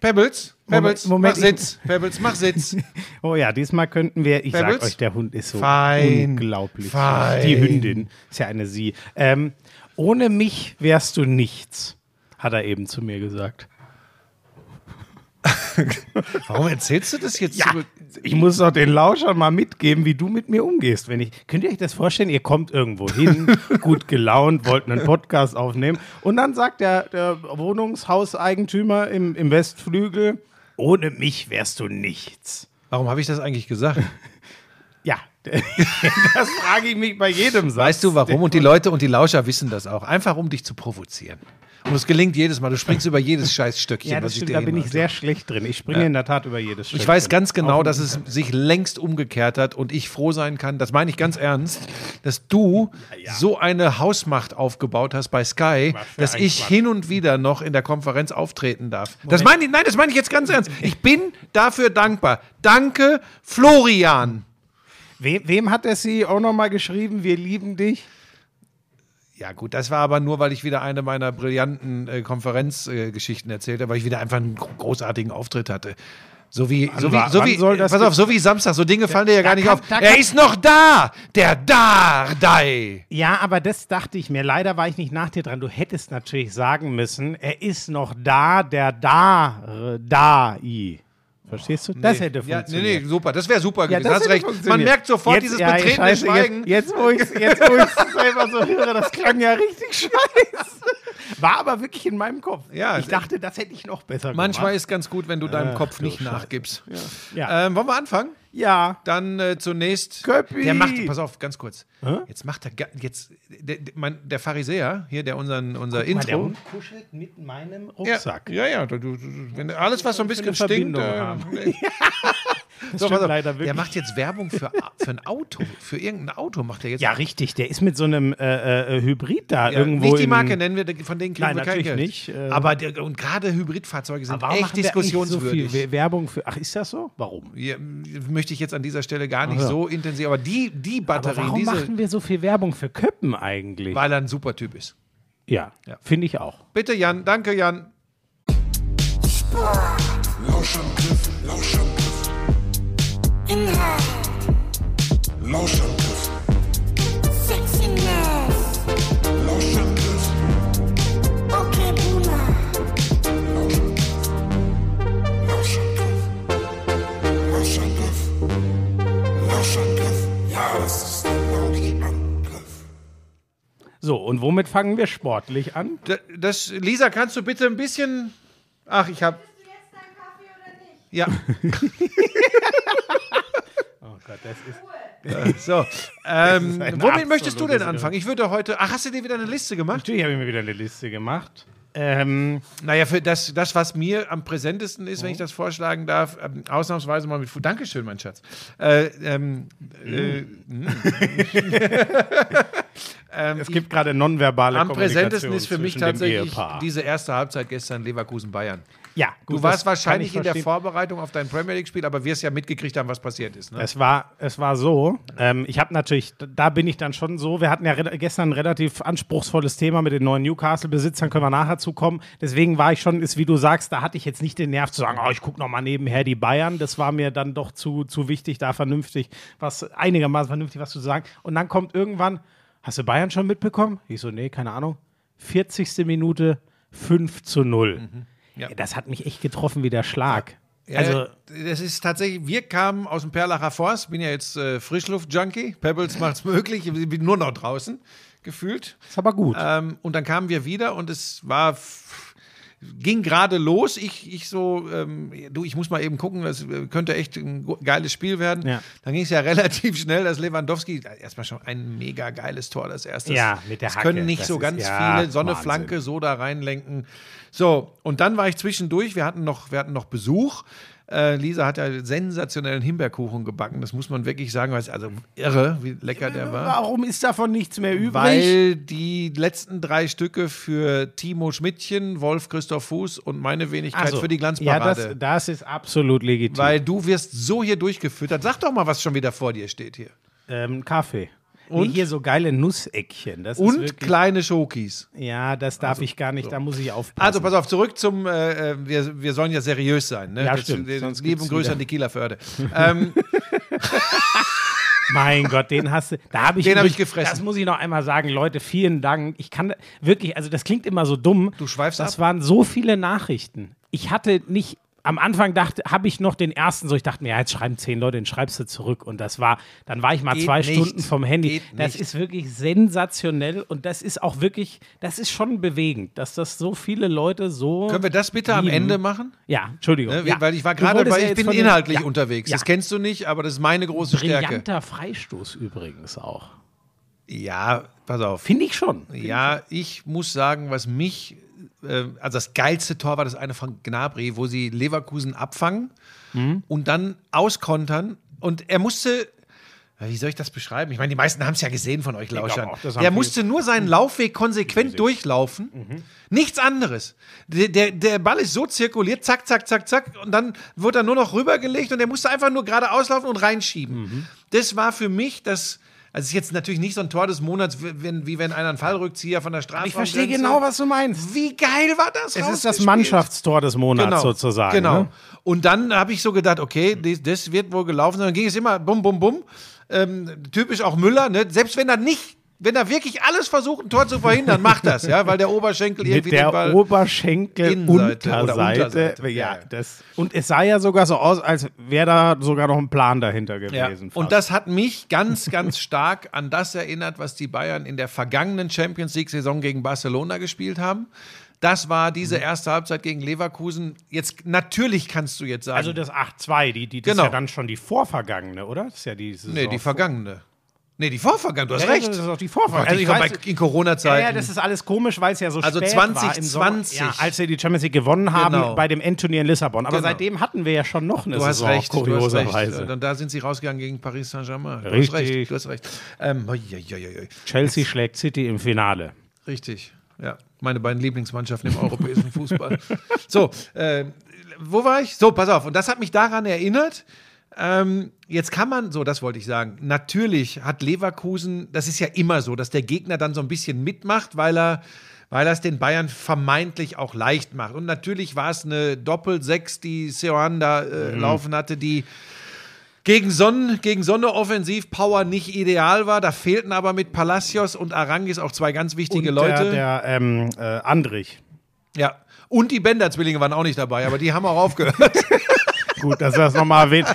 Pebbles, Pebbles, Moment, mach Sitz. Pebbles, mach Sitz. Oh ja, diesmal könnten wir, ich Pebbles? sag euch, der Hund ist so Fein. unglaublich. Fein. Die Hündin ist ja eine Sie. Ähm, ohne mich wärst du nichts, hat er eben zu mir gesagt. Warum erzählst du das jetzt? Ja, ich muss doch den Lauschern mal mitgeben, wie du mit mir umgehst. Wenn ich, könnt ihr euch das vorstellen? Ihr kommt irgendwo hin, gut gelaunt, wollt einen Podcast aufnehmen und dann sagt der, der Wohnungshauseigentümer im, im Westflügel, ohne mich wärst du nichts. Warum habe ich das eigentlich gesagt? Ja, das frage ich mich bei jedem Satz. Weißt du warum? Und die Leute und die Lauscher wissen das auch. Einfach um dich zu provozieren. Und es gelingt jedes Mal. Du springst über jedes Scheißstöckchen, Ja, was das ich stimmt, da bin ich sehr schlecht drin. Ich springe in der Tat über jedes Ich weiß ganz genau, dass es sich längst umgekehrt hat und ich froh sein kann, das meine ich ganz ernst, dass du so eine Hausmacht aufgebaut hast bei Sky, dass ich Quatsch. hin und wieder noch in der Konferenz auftreten darf. Das meine ich, nein, das meine ich jetzt ganz ernst. Ich bin dafür dankbar. Danke, Florian. Wem, wem hat der CEO nochmal geschrieben, wir lieben dich? Ja, gut, das war aber nur, weil ich wieder eine meiner brillanten äh, Konferenzgeschichten äh, erzählt habe, weil ich wieder einfach einen gro- großartigen Auftritt hatte. So wie, so wie, so wie, soll das pass auf, so wie Samstag, so Dinge fallen dir ja gar nicht kann- auf. Er ist noch da, der Dardai. Ja, aber das dachte ich mir. Leider war ich nicht nach dir dran. Du hättest natürlich sagen müssen, er ist noch da, der da, da, i. Verstehst du? Das hätte ja, nee, funktioniert. nee, super, das wäre super Ja, gewesen. das Hast recht. Man funktioniert. merkt sofort Jetzt- dieses ja, betretene Schweigen. Jetzt, jetzt, wo ich es selber so höre, das klang ja richtig scheiße. War aber wirklich in meinem Kopf. Ja, ich dachte, das hätte ich noch besser Manchmal gemacht. ist ganz gut, wenn du deinem Ach, Kopf du nicht nachgibst. Ja. Ähm, wollen wir anfangen? Ja. Dann äh, zunächst. Köppi. Der macht, pass auf, ganz kurz. Jetzt macht er, jetzt, der, der, mein, der Pharisäer, hier, der unseren, unser Mal, der Intro. Hund kuschelt mit meinem Ja, Rucksack. ja, ja. Du, du, du, wenn alles, was so ein bisschen stinkt. Äh, haben. so, stimmt leider der wirklich. macht jetzt Werbung für, für ein Auto. Für irgendein Auto macht er jetzt. Ja, richtig. Der ist mit so einem äh, äh, Hybrid da Ja, irgendwo. nicht die Marke nennen wir, von denen kriegen Nein, wir natürlich Geld. nicht, äh. Aber der, und gerade Hybridfahrzeuge sind Aber warum echt eigentlich so diskussionswürdig. viel We- Werbung für. Ach, ist das so? Warum? Ja, möchte ich jetzt an dieser Stelle gar nicht Ach ja. so intensiv, aber die, die Aber Batterie, warum diese, machen wir so viel Werbung für Köppen eigentlich? weil er ein super Typ ist. ja, Ja. finde ich auch. Bitte, Jan, danke, Jan. Lauschangriff, Lauschangriff. Inhalt, Lauschangriff, Sexiness, Lauschangriff, okay Boomer, Lauschangriff. Lauschangriff. Lauschangriff. Ja, das ist der Lauschangriff. So, und womit fangen wir sportlich an? D- Das, Lisa, kannst du bitte ein bisschen. Ach, ich habe. Ja, Gott, das ist. so. Ähm, womit möchtest du denn anfangen? Ich würde heute. Ach, hast du dir wieder eine Liste gemacht? Natürlich habe ich mir wieder eine Liste gemacht. Ähm, Naja, für das, das, was mir am präsentesten ist, Mhm. wenn ich das vorschlagen darf, ähm, ausnahmsweise mal mit Fu Dankeschön, mein Schatz. Äh, ähm, äh, es gibt gerade nonverbale am präsentesten ist für mich tatsächlich diese erste Halbzeit gestern Leverkusen-Bayern. Ja, gut, Du warst wahrscheinlich ich in der. Vorbereitung auf dein Premier League-Spiel, aber wirst ja mitgekriegt haben, was passiert ist. Ne? Es war, es war so, ähm, ich habe natürlich, da bin ich dann schon so, wir hatten ja gestern ein relativ anspruchsvolles Thema mit den neuen Newcastle-Besitzern, können wir nachher zukommen. Deswegen war ich schon, ist wie du sagst, da hatte ich jetzt nicht den Nerv zu sagen, oh, ich gucke noch mal nebenher die Bayern. Das war mir dann doch zu, zu wichtig, da vernünftig, was einigermaßen vernünftig was zu sagen. Und dann kommt irgendwann, hast du Bayern schon mitbekommen? Ich so, nee, keine Ahnung. 40. Minute 5 zu 0. Ja. Das hat mich echt getroffen wie der Schlag. Ja, Also, das ist tatsächlich, wir kamen aus dem Perlacher Forst, bin ja jetzt äh, Frischluft-Junkie, Pebbles macht's möglich, ich bin nur noch draußen gefühlt. ist aber gut. Ähm, und dann kamen wir wieder und es war ging gerade los. Ich, ich so, ähm, du, ich muss mal eben gucken, das äh, könnte echt ein geiles Spiel werden. Ja. Dann ging es ja relativ schnell, dass Lewandowski, erstmal schon ein mega geiles Tor, das erste. Ja, mit der das Hacke, können nicht das so ist- ganz ja, viele, so eine Wahnsinn. Flanke so da reinlenken. So, und dann war ich zwischendurch, wir hatten noch, wir hatten noch Besuch. Äh, Lisa hat ja sensationellen Himbeerkuchen gebacken, das muss man wirklich sagen, weil es also irre, wie lecker der war. Warum ist davon nichts mehr übrig? Weil die letzten drei Stücke für Timo Schmidtchen, Wolf Christoph Fuß und meine Wenigkeit so. für die Ja, Glanzparade. das, das ist absolut legitim. weil du wirst so hier durchgefüttert. Sag doch mal, was schon wieder vor dir steht hier. ähm, Kaffee. Nee, hier so geile Nusseckchen. Das Und wirklich, kleine Schokis. Ja, das darf ich gar nicht, da muss ich aufpassen. Also pass auf, zurück zum, äh, äh, wir, wir sollen ja seriös sein. Ne? Ja, Das- stimmt, sonst Lieben Grüße wieder- an die Kieler Förde. ähm, Mein Gott, den hast du. Da habe ich, Den hab ich gefressen. Das muss ich noch einmal sagen, Leute, vielen Dank. Ich kann wirklich, also das klingt immer so dumm. Du schweifst Das ab. waren so viele Nachrichten. Ich hatte nicht. Am Anfang dachte, habe ich noch den ersten so, ich dachte mir, ja, jetzt schreiben zehn Leute, den schreibst du zurück. Und das war, dann war ich mal Geht zwei nicht. Stunden vom Handy. Geht Das nicht. ist wirklich sensationell und das ist auch wirklich, das ist schon bewegend, dass das so viele Leute so. können wir das bitte am lieben. Ende machen? Ja, Entschuldigung. Ne? ja. Weil ich war gerade bei, ja ich bin den- inhaltlich ja. unterwegs. Das kennst du nicht, aber das ist meine große Stärke. Brillanter Freistoß übrigens auch. Ja, pass auf. Finde ich schon. Ja, ich muss sagen, was mich, äh, also das geilste Tor war das eine von Gnabry, wo sie Leverkusen abfangen Mhm. und dann auskontern. Und er musste, wie soll ich das beschreiben? Ich meine, die meisten haben es ja gesehen von euch Lauschern. Der viele. musste nur seinen Laufweg konsequent durchlaufen. Mhm. Nichts anderes. Der, der, der Ball ist so zirkuliert, zack, zack, zack, zack. Und dann wird er nur noch rübergelegt und er musste einfach nur geradeaus laufen und reinschieben. Mhm. Das war für mich das. Also es ist jetzt natürlich nicht so ein Tor des Monats, wie wenn, wie wenn einer einen Fallrückzieher von der Straße. Ich verstehe genau, was du meinst. Wie geil war das? Es ist das? Mannschaftstor des Monats genau, sozusagen. Genau. Ne? Und dann habe ich so gedacht, okay, das, das wird wohl gelaufen sein. Dann ging es immer bum, bum, bum. Ähm, typisch auch Müller, ne? selbst wenn er nicht, wenn er wirklich alles versucht, ein Tor zu verhindern, macht das, ja, weil der Oberschenkel Mit irgendwie den der Ball. Oberschenkel Innenseite oder Unterseite. Unterseite. Ja, Ja. das. Und es sah ja sogar so aus, als wäre da sogar noch ein Plan dahinter Ja. gewesen. Und fast. das hat mich ganz, ganz stark an das erinnert, was die Bayern in der vergangenen Champions League-Saison gegen Barcelona gespielt haben. Das war diese Mhm. erste Halbzeit gegen Leverkusen. Jetzt natürlich kannst du jetzt sagen, also das 8-2, die, die, das Genau. ist ja dann schon die vorvergangene, oder? Das ist ja die Saison nee, die vergangene. Nee, die vorvergangene. Du hast Ja, recht. Das ist auch die Gott, vorvergangene. ich ich weiß- bei, in Corona-Zeiten. Ja, ja, das ist alles komisch, weil es ja so Also spät war im 2020. Sommer. Ja, als wir die Champions League gewonnen haben Genau. bei dem Endturnier in Lissabon. Aber Genau. seitdem hatten wir ja schon noch eine Du hast Saison, recht, hast kurioserweise. recht. Und da sind sie rausgegangen gegen Paris Saint-Germain. Du Richtig. hast recht, du hast recht. Ähm, oi, oi, oi. Chelsea schlägt City im Finale. Richtig, ja. Meine beiden Lieblingsmannschaften im europäischen Fußball. So, äh, wo war ich? So, pass auf. Und das hat mich daran erinnert. Ähm, jetzt kann man, so, das wollte ich sagen. Natürlich hat Leverkusen, das ist ja immer so, dass der Gegner dann so ein bisschen mitmacht, weil er, weil er es den Bayern vermeintlich auch leicht macht. Und natürlich war es eine Doppel-Sechs, die Seoane da äh, laufen hatte, die gegen Sonne, gegen Sonne Offensivpower nicht ideal war. Da fehlten aber mit Palacios und Arangis auch zwei ganz wichtige Und Leute. Der, der ähm, äh, Andrich. Ja. Und die Bender-Zwillinge waren auch nicht dabei, aber die haben auch aufgehört. Gut, dass du das nochmal erwähnt.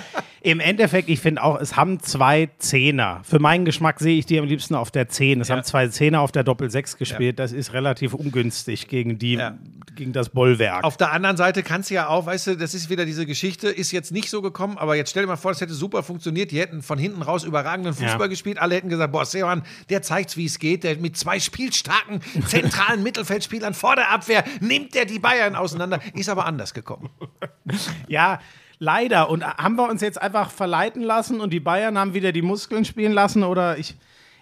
Im Endeffekt, ich finde auch, es haben zwei Zehner. Für meinen Geschmack sehe ich die am liebsten auf der 10. Es Ja. haben zwei Zehner auf der Doppel-6 gespielt. Das ist relativ ungünstig gegen, die, Ja. gegen das Bollwerk. Auf der anderen Seite kannst du ja auch, weißt du, das ist wieder diese Geschichte, ist jetzt nicht so gekommen, aber jetzt stell dir mal vor, das hätte super funktioniert. Die hätten von hinten raus überragenden Fußball Ja. gespielt. Alle hätten gesagt, boah, Seohan, der zeigt, wie es geht. Der mit zwei spielstarken, zentralen Mittelfeldspielern vor der Abwehr nimmt der die Bayern auseinander. Ist aber anders gekommen. Ja, leider. Und haben wir uns jetzt einfach verleiten lassen und die Bayern haben wieder die Muskeln spielen lassen oder ich.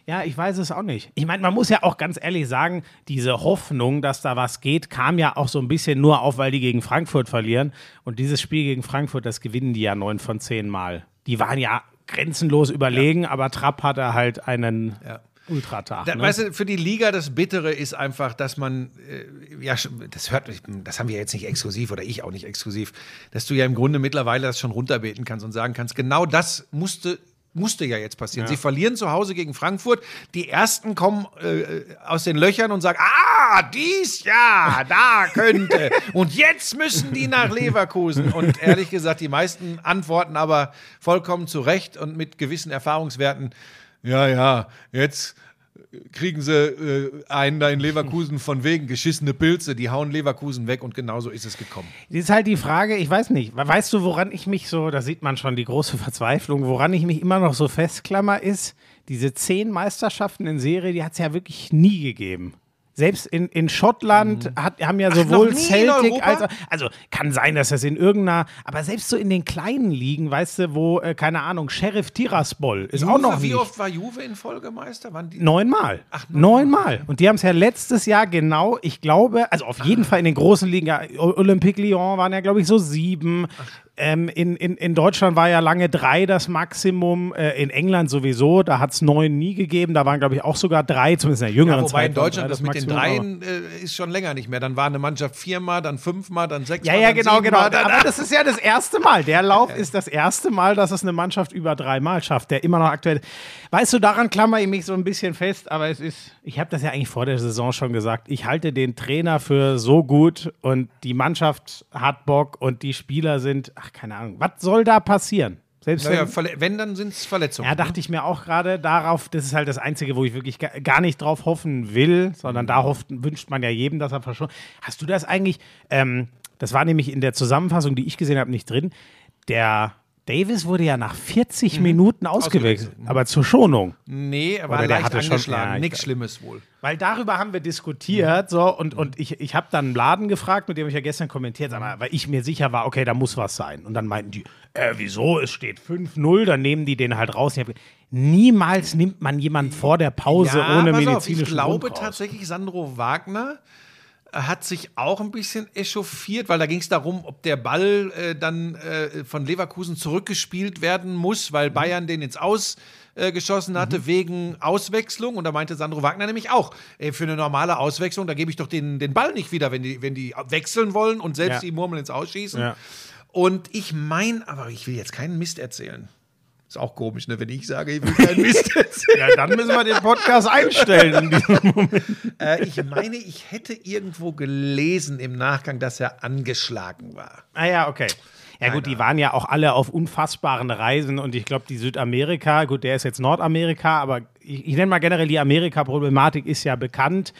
Ja, ich weiß es auch nicht. Ich meine, man muss ja auch ganz ehrlich sagen, diese Hoffnung, dass da was geht, kam ja auch so ein bisschen nur auf, weil die gegen Frankfurt verlieren. Und dieses Spiel gegen Frankfurt, das gewinnen die ja neun von zehn Mal. Die waren ja grenzenlos überlegen, aber Trapp hatte halt einen Ja. Ultratag. Da, ne? Weißt du, für die Liga das Bittere ist einfach, dass man, äh, ja, das hört, das haben wir jetzt nicht exklusiv oder ich auch nicht exklusiv, dass du ja im Grunde mittlerweile das schon runterbeten kannst und sagen kannst, genau das musste musste ja jetzt passieren. Sie verlieren zu Hause gegen Frankfurt. Die ersten kommen äh, aus den Löchern und sagen, ah, dies ja, da könnte. und jetzt müssen die nach Leverkusen. Und ehrlich gesagt, die meisten antworten aber vollkommen zu Recht und mit gewissen Erfahrungswerten. Ja, ja, jetzt kriegen sie äh, einen da in Leverkusen von wegen geschissene Pilze, die hauen Leverkusen weg und genauso ist es gekommen. Das ist halt die Frage, ich weiß nicht, weißt du, woran ich mich so, da sieht man schon die große Verzweiflung, woran ich mich immer noch so festklammer, ist, diese zehn Meisterschaften in Serie, die hat es ja wirklich nie gegeben. Selbst in, in Schottland hat, haben ja sowohl in Celtic als auch, also kann sein, dass das in irgendeiner, aber selbst so in den kleinen Ligen, weißt du, wo, äh, keine Ahnung, Sheriff Tiraspol ist auch noch wie nicht. oft war Juve in Folgemeister? Waren die Neunmal. Neunmal. Und die haben es ja letztes Jahr genau, ich glaube, also auf jeden Fall in den großen Ligen, ja, Olympique Lyon waren ja, glaube ich, so sieben. Ähm, in, in, in Deutschland war ja lange drei das Maximum, äh, in England sowieso, da hat es neun nie gegeben, da waren glaube ich auch sogar drei, zumindest in der jüngeren Ja, wobei Zeit. in waren Deutschland drei das mit den Maximum, aber- Dreien äh, ist schon länger nicht mehr. Dann war eine Mannschaft viermal, dann fünfmal, dann Ja, sechsmal. ja, dann genau, genau. Dann, Aber das ist ja das erste Mal. Der Lauf ist das erste Mal, dass es eine Mannschaft über dreimal schafft, der immer noch aktuell. Weißt du, daran klammer ich mich so ein bisschen fest, aber es ist, ich habe das ja eigentlich vor der Saison schon gesagt, ich halte den Trainer für so gut und die Mannschaft hat Bock und die Spieler sind, ach, keine Ahnung, was soll da passieren? Selbst naja, wenn, wenn, dann sind es Verletzungen. ja, dachte ich mir auch gerade darauf, das ist halt das Einzige, wo ich wirklich ga- gar nicht drauf hoffen will, sondern da hofft, wünscht man ja jedem, dass er verschont. Hast du das eigentlich, ähm, das war nämlich in der Zusammenfassung, die ich gesehen habe, nicht drin, der Davis wurde ja nach 40 Minuten ausgewechselt, Ausgewechselt, aber zur Schonung. nee, er war Oder der leicht hatte schon- angeschlagen. ja, ich- Nichts Schlimmes wohl. Weil darüber haben wir diskutiert, so, und, und ich, ich habe dann einen Laden gefragt, mit dem ich ja gestern kommentiert habe, weil ich mir sicher war, okay, da muss was sein. Und dann meinten die, äh, wieso, es steht 5-0, dann nehmen die den halt raus. Hab, niemals nimmt man jemanden vor der Pause ohne pass auf, medizinischen Ich glaube tatsächlich, Sandro Wagner hat sich auch ein bisschen echauffiert, weil da ging es darum, ob der Ball äh, dann äh, von Leverkusen zurückgespielt werden muss, weil Mhm. Bayern den ins Aus äh, geschossen hatte wegen Auswechslung. Und da meinte Sandro Wagner nämlich auch, ey, für eine normale Auswechslung, da gebe ich doch den, den Ball nicht wieder, wenn die, wenn die wechseln wollen und selbst Ja. die Murmeln ins Ausschießen. Ja. Und ich meine, aber ich will jetzt keinen Mist erzählen. Ist auch komisch, ne, wenn ich sage, ich will keinen Mist. Ja, dann müssen wir den Podcast einstellen. in diesem Moment. Äh, ich meine, ich hätte irgendwo gelesen im Nachgang, dass er angeschlagen war. Ah ja, okay. Ja gut, die waren ja auch alle auf unfassbaren Reisen und ich glaube, die Südamerika, gut, der ist jetzt Nordamerika, aber ich, ich nenne mal generell die Amerika-Problematik ist ja bekannt.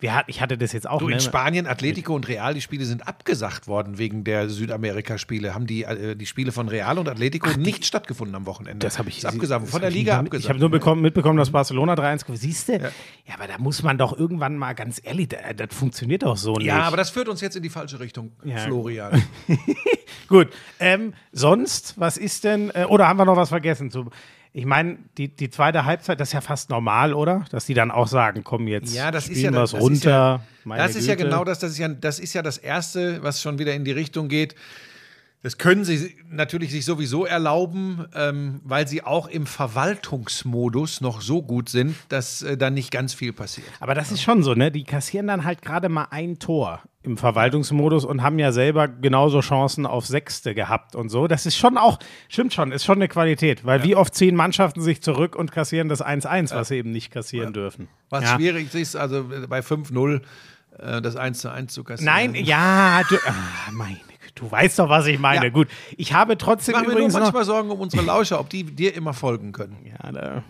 Wir hat, ich hatte das jetzt auch. Du, in ne? Spanien, Atletico und Real, die Spiele sind abgesagt worden wegen der Südamerika-Spiele. Haben die, äh, die Spiele von Real und Atletico nicht stattgefunden am Wochenende. Das habe ich Ist abgesagt, von der Liga nicht- abgesagt. Ich habe nur bekommen, mitbekommen, dass Barcelona 3-1 gewonnen Siehst du? Ja. aber da muss man doch irgendwann mal ganz ehrlich, das, das funktioniert doch so nicht. ja, aber das führt uns jetzt in die falsche Richtung, Ja. Florian. Gut. Ähm, sonst, was ist denn, äh, oder haben wir noch was vergessen? Zu, ich meine, die, die zweite Halbzeit, das ist ja fast normal, oder? Dass die dann auch sagen, komm jetzt, Ja, das ist spielen ja wir's das, runter. Ist ja, das ist ja Güte. genau das. Das ist ja, das ist ja das Erste, was schon wieder in die Richtung geht. Das können sie natürlich sich sowieso erlauben, ähm, weil sie auch im Verwaltungsmodus noch so gut sind, dass äh, da nicht ganz viel passiert. Aber das ist schon so, ne? Die kassieren dann halt gerade mal ein Tor im Verwaltungsmodus und haben ja selber genauso Chancen auf Sechste gehabt und so. Das ist schon auch, stimmt schon, ist schon eine Qualität, weil wie oft ziehen Mannschaften sich zurück und kassieren das 1-1, was sie eben nicht kassieren dürfen. Was ja. schwierig ist, also äh, bei 5-0 äh, das 1 zu 1 zu kassieren. Nein, ja, du, ah, meine du weißt doch, was ich meine. Ja. Gut, ich habe trotzdem Ich mache mir nur übrigens manchmal Sorgen um unsere Lauscher, ob die dir immer folgen können. Ja, da,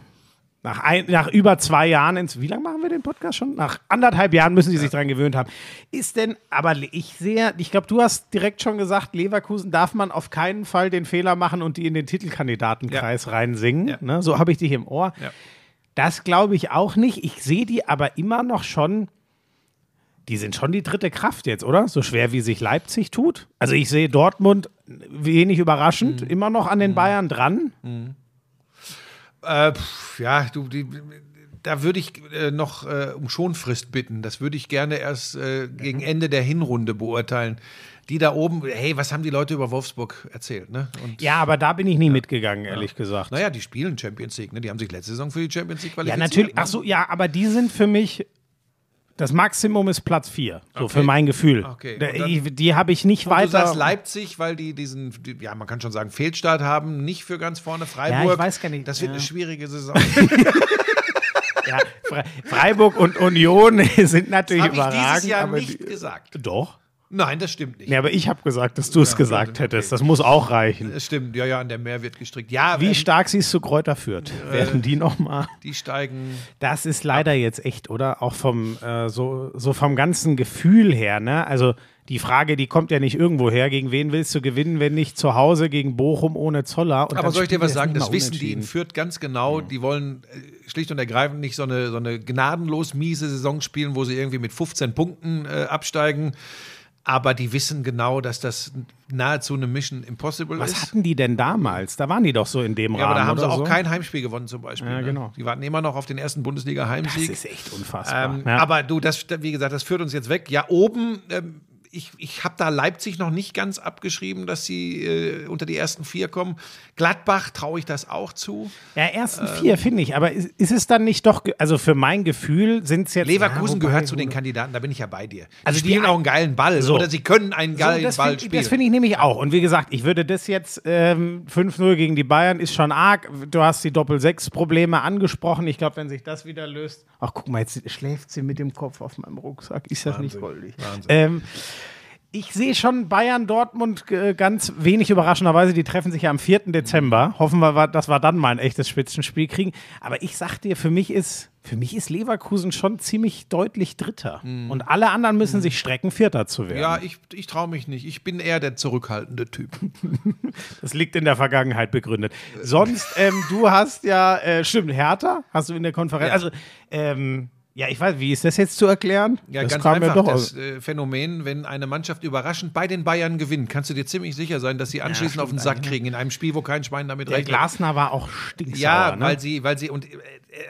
nach, ein, nach über zwei Jahren, ins, wie lange machen wir den Podcast schon? Nach anderthalb Jahren müssen die sich dran gewöhnt haben. Ist denn, aber ich sehe, ich glaube, du hast direkt schon gesagt, Leverkusen darf man auf keinen Fall den Fehler machen und die in den Titelkandidatenkreis reinsingen. Ja. Ne? So habe ich dich im Ohr. Ja. Das glaube ich auch nicht. Ich sehe die aber immer noch schon. Die sind schon die dritte Kraft jetzt, oder? So schwer wie sich Leipzig tut. Also ich sehe Dortmund wenig überraschend Mhm. immer noch an den Bayern dran. Äh, pf, ja, du, die, da würde ich äh, noch äh, um Schonfrist bitten. Das würde ich gerne erst äh, gegen Ende der Hinrunde beurteilen. Die da oben, hey, was haben die Leute über Wolfsburg erzählt? Ne? Und Ja, aber da bin ich nie mitgegangen, ehrlich gesagt. naja, die spielen Champions League. Ne? Die haben sich letzte Saison für die Champions League Ja, qualifiziert. natürlich. Ne? Ach so, ja, aber die sind für mich. Das Maximum ist Platz 4, so Okay. für mein Gefühl. Okay, dann- die die habe ich nicht Und du sagst weiter. Leipzig, weil die diesen, die, ja, man kann schon sagen, Fehlstart haben, nicht für ganz vorne Freiburg. Ja, ich weiß gar nicht, Das wird ja. eine schwierige Saison. Ja, Fre Freiburg und Union sind natürlich Habe ich überragend. dieses Jahr nicht gesagt. doch. Nein, das stimmt nicht. Nee, aber ich habe gesagt, dass du es gesagt okay. hättest. Das muss auch reichen. Das stimmt, ja, ja, an der Meer wird gestrickt. Ja, Wie ähm, stark siehst du Kräuter führt? Werden die noch mal? die steigen. Das ist leider jetzt echt, oder? Auch vom äh, so, so vom ganzen Gefühl her, ne? Also die Frage, die kommt ja nicht irgendwo her. Gegen wen willst du gewinnen, wenn nicht zu Hause gegen Bochum ohne Zoller? Und Aber soll ich dir was sagen? Das wissen die in. Fürth ganz genau. Die wollen äh, schlicht und ergreifend nicht so eine, so eine gnadenlos miese Saison spielen, wo sie irgendwie mit 15 Punkten äh, absteigen. Aber die wissen genau, dass das nahezu eine Mission Impossible Was ist. hatten die denn damals? Da waren die doch so in dem ja, Rahmen. aber da haben sie auch so? kein Heimspiel gewonnen zum Beispiel. Ja, ne? genau. Die warten immer noch auf den ersten Das Bundesliga-Heimsieg. ist echt unfassbar. Ähm, ja. Aber du, das, wie gesagt, das führt uns jetzt weg. Ja, oben, ähm, ich, ich habe da Leipzig noch nicht ganz abgeschrieben, dass sie äh, unter die ersten vier kommen. Gladbach traue ich das auch zu. Ja, ersten vier finde ich, aber ist, ist es dann nicht doch, also für mein Gefühl sind es jetzt. Leverkusen Ja, gehört zu den Kandidaten, da bin ich ja bei dir. Also die die spielen ein- auch einen geilen Ball. So. Oder sie können einen So, geilen das Ball finde spielen. das finde ich nämlich auch. Und wie gesagt, ich würde das jetzt ähm, 5-0 gegen die Bayern ist schon arg. Du hast die Doppel-6-Probleme angesprochen. Ich glaube, wenn sich das wieder löst. Ach, guck mal, jetzt schläft sie mit dem Kopf auf meinem Rucksack. Ist das nicht goldig? Wahnsinn. Ähm, ich sehe schon Bayern, Dortmund äh, ganz wenig überraschenderweise. Die treffen sich ja am 4. Dezember. Hoffen wir, dass wir dann mal ein echtes Spitzenspiel kriegen. Aber ich sag dir, für mich ist, für mich ist Leverkusen schon ziemlich deutlich Dritter. Und alle anderen müssen sich strecken, Vierter zu werden. ja, ich, ich traue mich nicht. Ich bin eher der zurückhaltende Typ. Das liegt in der Vergangenheit begründet. Sonst, ähm, du hast ja, äh, stimmt, Hertha hast du in der Konferenz. Ja. Also, ähm, ja, ich weiß, wie ist das jetzt zu erklären? Ja, das ganz einfach. doch das äh, Phänomen, wenn eine Mannschaft überraschend bei den Bayern gewinnt, kannst du dir ziemlich sicher sein, dass sie anschließend auf den Sack kriegen in einem Spiel, wo kein Schwein damit Der rechnet. Glasner war auch stinksauer. Ja, ne? weil sie, weil sie, und äh,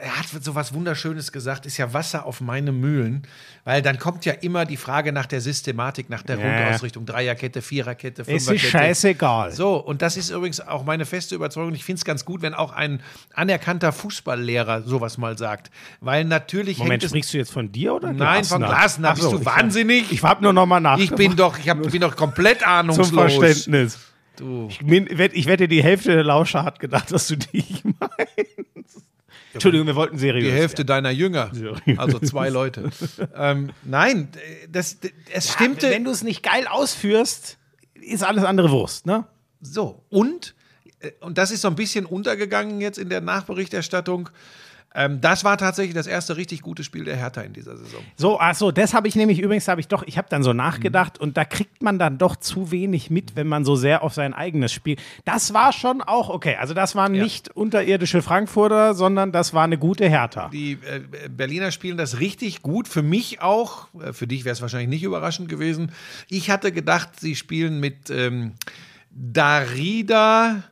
er hat so was Wunderschönes gesagt, ist ja Wasser auf meine Mühlen, weil dann kommt ja immer die Frage nach der Systematik, nach der Ja. Rundausrichtung, Dreierkette, Viererkette, es Fünferkette. ist scheißegal. So, und das ist übrigens auch meine feste Überzeugung. Ich finde es ganz gut, wenn auch ein anerkannter Fußballlehrer sowas mal sagt. Weil natürlich Moment, hängt es. sprichst du jetzt von dir oder Nein, von Glasner. Ach so, Bist du wahnsinnig? Ich habe nur noch mal nach. Ich bin doch, ich hab, bin doch komplett zum ahnungslos. Verständnis. Du. Ich, ich wette, die Hälfte der Lauscher hat gedacht, dass du dich meinst. Entschuldigung, wir wollten seriös. Die Hälfte deiner Jünger. Seriös. Also zwei Leute. ähm, nein, das, es stimmte. Wenn du es nicht geil ausführst, ist alles andere Wurst, ne? So, und, äh, und das ist so ein bisschen untergegangen jetzt in der Nachberichterstattung. Ähm, das war tatsächlich das erste richtig gute Spiel der Hertha in dieser Saison. So, ach so, das habe ich nämlich übrigens, habe ich doch, ich habe dann so Mhm. nachgedacht und da kriegt man dann doch zu wenig mit, wenn man so sehr auf sein eigenes Spiel. Das war schon auch okay. Also das waren Ja. nicht unterirdische Frankfurter, sondern das war eine gute Hertha. Die äh, Berliner spielen das richtig gut. Für mich auch. Äh, Für dich wäre es wahrscheinlich nicht überraschend gewesen. Ich hatte gedacht, sie spielen mit ähm, Darida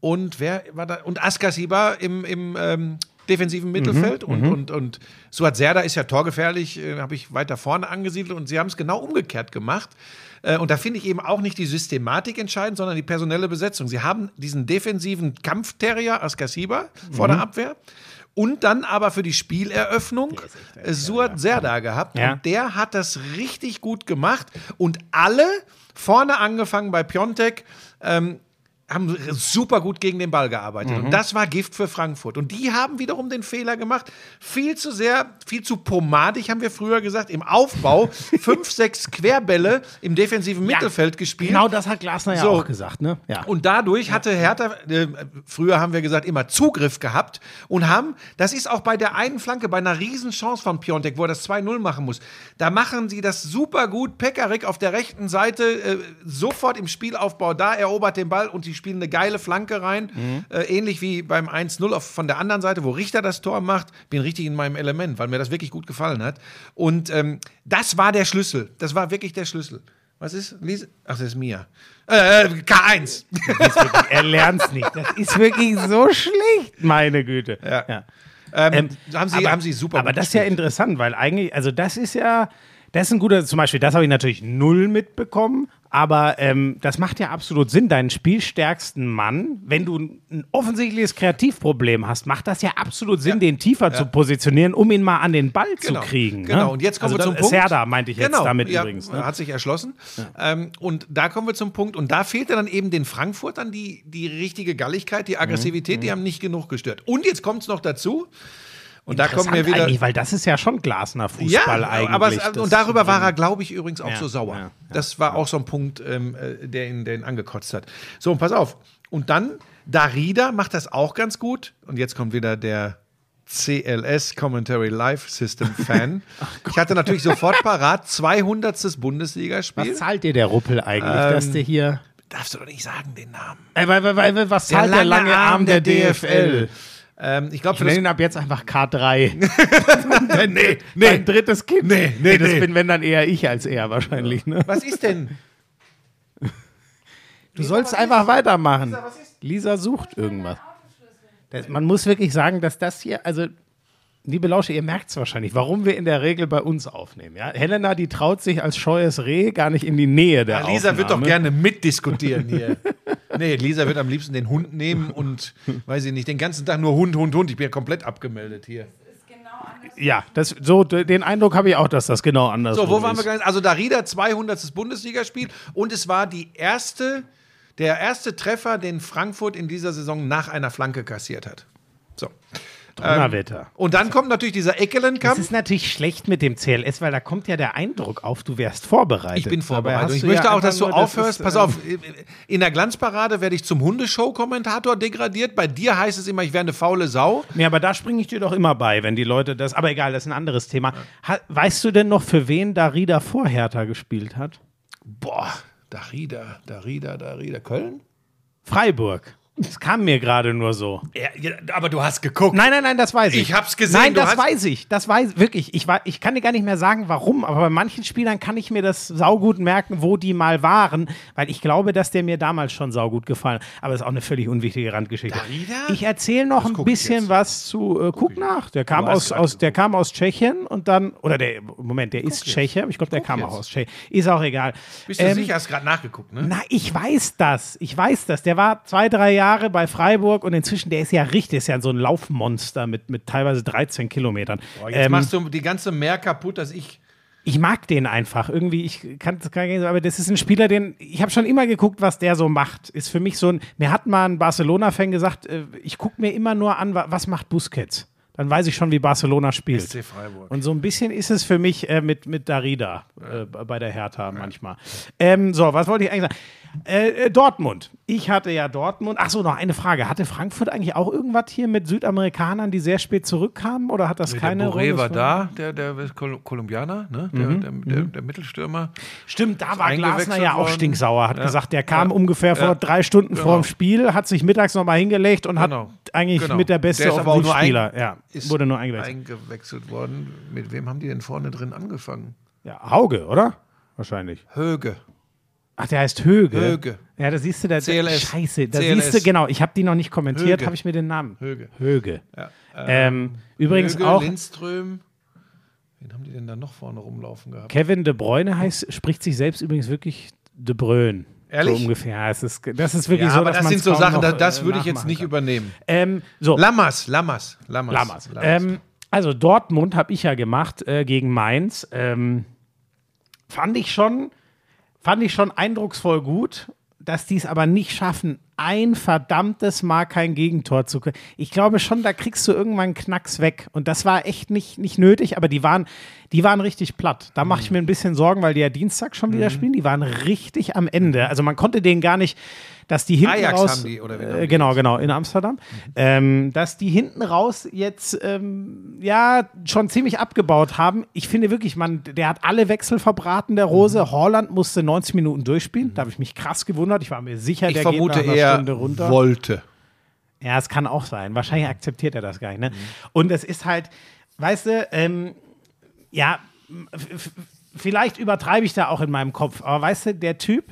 und wer war da? Und Askasiba im, im ähm, defensiven Mittelfeld. und, und, und Suat Serda ist ja torgefährlich, äh, habe ich weiter vorne angesiedelt. Und sie haben es genau umgekehrt gemacht. Äh, und da finde ich eben auch nicht die Systematik entscheidend, sondern die personelle Besetzung. Sie haben diesen defensiven Kampfterrier Askasiba vor der Abwehr. Und dann aber für die Spieleröffnung äh, Suat Serda gehabt. Ja. Und der hat das richtig gut gemacht. Und alle, vorne angefangen bei Piontek, ähm, haben super gut gegen den Ball gearbeitet. Mhm. Und das war Gift für Frankfurt. Und die haben wiederum den Fehler gemacht, viel zu sehr, viel zu pomadig, haben wir früher gesagt, im Aufbau fünf, sechs Querbälle im defensiven Mittelfeld gespielt. Genau das hat Glasner ja So. auch gesagt, ne? Ja. Und dadurch hatte Hertha, äh, früher haben wir gesagt, immer Zugriff gehabt und haben, das ist auch bei der einen Flanke, bei einer Riesenchance von Piontek, wo er das 2-0 machen muss, da machen sie das super gut. Pekarik auf der rechten Seite, äh, sofort im Spielaufbau da, erobert den Ball und die spielen eine geile Flanke rein. Äh, ähnlich wie beim 1-0 auf- von der anderen Seite, wo Richter das Tor macht. Bin richtig in meinem Element, weil mir das wirklich gut gefallen hat. Und ähm, das war der Schlüssel. Das war wirklich der Schlüssel. Was ist? Lies? Ach, das ist Mia. Äh, K1. er lernt's nicht. Das ist wirklich so schlecht, meine Güte. Ja. Ähm, haben, sie, aber, haben sie super Aber das ist ja interessant, weil eigentlich, also das ist ja, das ist ein guter, zum Beispiel, das habe ich natürlich null mitbekommen, aber ähm, das macht ja absolut Sinn. Deinen spielstärksten Mann, wenn du ein offensichtliches Kreativproblem hast, macht das ja absolut Sinn, Ja. den tiefer zu positionieren, um ihn mal an den Ball Genau, zu kriegen. Genau, ne? und jetzt kommen also wir zum Punkt. Serda meinte ich jetzt genau, damit ja, übrigens. Ne? Hat sich erschlossen. Ähm, und da kommen wir zum Punkt. Und da fehlte dann eben den Frankfurtern die, die richtige Galligkeit, die Aggressivität, Mhm. die haben nicht genug gestört. Und jetzt kommt es noch dazu. Und da kommen wir wieder. weil das ist ja schon Glasner Fußball Ja, eigentlich. aber es, und darüber war er, glaube ich, übrigens auch Ja, so sauer. ja, das war auch so ein Punkt, ähm, äh, der, ihn, der ihn angekotzt hat. So, und pass auf. Und dann, Darida macht das auch ganz gut. Und jetzt kommt wieder der CLS Commentary Live System Fan. ich hatte natürlich sofort parat 200. Bundesligaspiel. Was zahlt dir der Ruppel eigentlich, Ähm, dass der hier. Darfst du doch nicht sagen, den Namen. Äh, weil, weil, weil, was zahlt der lange, Arm der DFL? Ähm, ich glaube, Ich nenne ihn ab jetzt einfach K3. nee, nee. Dein drittes Kind. Nee, nee, das nee. bin wenn dann eher ich als er wahrscheinlich. Ne? Was ist denn? Du sollst einfach weitermachen. Lisa sucht irgendwas. Das, man muss wirklich sagen, dass das hier, also liebe Lausche, ihr merkt es wahrscheinlich, warum wir in der Regel bei uns aufnehmen. Ja? Helena, die traut sich als scheues Reh gar nicht in die Nähe der Ja, Lisa wird doch Aufnahme. gerne mitdiskutieren hier. nee, Lisa wird am liebsten den Hund nehmen und, weiß ich nicht, den ganzen Tag nur Hund, Hund, Hund. Ich bin ja komplett abgemeldet hier. Ja, das, so, den Eindruck habe ich auch, dass das genau anders So, wo waren wir ist. gerade? Also Darida 200. Bundesligaspiel und es war die erste, der erste Treffer, den Frankfurt in dieser Saison nach einer Flanke kassiert hat. So. Donnerwetter. Und dann kommt natürlich dieser Es Eckelenkampf. ist natürlich schlecht mit dem CLS, weil da kommt ja der Eindruck auf, du wärst vorbereitet. Ich bin vorbereitet. Ich möchte ja auch, dass du nur- aufhörst. ist, Pass ähm, auf, in der Glanzparade werde ich zum Hundeshow-Kommentator degradiert. Bei dir heißt es immer, ich wäre eine faule Sau. Nee, aber da springe ich dir doch immer bei, wenn die Leute das. Aber egal, das ist ein anderes Thema. Ha, weißt du denn noch, für wen Darida vor Hertha gespielt hat? Boah, Darida, Darida, Darida. Köln? Freiburg. Das kam mir gerade nur so. Ja, ja, aber du hast geguckt. Nein, nein, nein, das weiß ich. Ich hab's gesehen, Nein, das weiß ich. Das weiß wirklich. Ich, war, ich kann dir gar nicht mehr sagen, warum, aber bei manchen Spielern kann ich mir das saugut merken, wo die mal waren, weil ich glaube, dass der mir damals schon saugut gefallen hat. Aber das ist auch eine völlig unwichtige Randgeschichte. Darida? Ich erzähle noch ein guck ich bisschen jetzt. was zu äh, Guck nach. Der kam aus, aus, der kam aus Tschechien und dann, oder der, Moment, der ist Tscheche, aber ich glaube, der kam jetzt. auch aus Tschechien. Ist auch egal. Bist du Ähm, sicher? Hast gerade nachgeguckt, ne? na, ich weiß das. Ich weiß das. Der war zwei, drei Jahre bei Freiburg und inzwischen, der ist ja richtig, ist ja so ein Laufmonster mit, mit teilweise 13 Kilometern. Boah, jetzt Ähm, machst du die ganze mehr kaputt, dass ich. ich mag den einfach. Irgendwie, ich kann es gar nicht sagen, aber das ist ein Spieler, den ich habe schon immer geguckt, was der so macht. Ist für mich so ein. Mir hat mal ein Barcelona-Fan gesagt, äh, ich gucke mir immer nur an, wa- was macht Busquets. Dann weiß ich schon, wie Barcelona spielt. SC Freiburg. Und so ein bisschen ist es für mich äh, mit, mit Darida äh, bei der Hertha manchmal. Ähm, so, was wollte ich eigentlich sagen? Äh, äh, Dortmund. Ich hatte ja Dortmund. Ach so, noch eine Frage. Hatte Frankfurt eigentlich auch irgendwas hier mit Südamerikanern, die sehr spät zurückkamen? Oder hat das keine der Boré Rolle? war da, der, der Kol Kolumbianer, ne? der, Mhm. der, der, der Mittelstürmer. Stimmt, da war Glasner ja auch worden. stinksauer. Hat Ja. gesagt, der kam Ja. ungefähr vor Ja. drei Stunden vor Genau. dem Spiel, hat sich mittags nochmal hingelegt und Genau. hat eigentlich Genau. mit der beste Offensivspieler. ja, wurde nur eingewechselt. eingewechselt worden. Mit wem haben die denn vorne drin angefangen? ja, Hauge, oder? Wahrscheinlich. Höge. Ach, der heißt Höge. Höge. Ja, da siehst du, da, CLS. Scheiße, da CLS. siehst du, genau, ich habe die noch nicht kommentiert, habe ich mir den Namen. Höge. Höge. Ja. Ähm, übrigens Höge, auch Lindström. Wen haben die denn da noch vorne rumlaufen gehabt? Kevin De Bruyne heißt, spricht sich selbst übrigens wirklich De Bruyne. Ehrlich? So ungefähr. Ja, es ist, das ist wirklich Ja, so, aber dass das sind so Sachen, noch, da- das äh, würde ich jetzt nicht kann. übernehmen. Ähm, so, Lammers, Lammers, Lammers. Lammers. Ähm, also Dortmund habe ich ja gemacht äh, gegen Mainz. Ähm, fand ich schon, fand ich schon eindrucksvoll gut, dass die es aber nicht schaffen, ein verdammtes Mal kein Gegentor zu können. Ich glaube schon, da kriegst du irgendwann einen Knacks weg. Und das war echt nicht, nicht nötig, aber die waren, die waren richtig platt. Da mache ich mir ein bisschen Sorgen, weil die ja Dienstag schon wieder spielen. Die waren richtig am Ende. Also man konnte denen gar nicht, dass die hinten Ajax raus. haben die, oder äh, genau, genau, in Amsterdam. Ähm, dass die hinten raus jetzt ähm, ja schon ziemlich abgebaut haben. Ich finde wirklich, man, der hat alle Wechsel verbraten, der Rose. Holland musste 90 Minuten durchspielen. Da habe ich mich krass gewundert. Ich war mir sicher, ich der vermute geht nach einer Stunde runter. wollte. Ja, es kann auch sein. Wahrscheinlich akzeptiert er das gar nicht. Ne? Und es ist halt, weißt du, ähm, ja, vielleicht übertreibe ich da auch in meinem Kopf, aber weißt du, der Typ,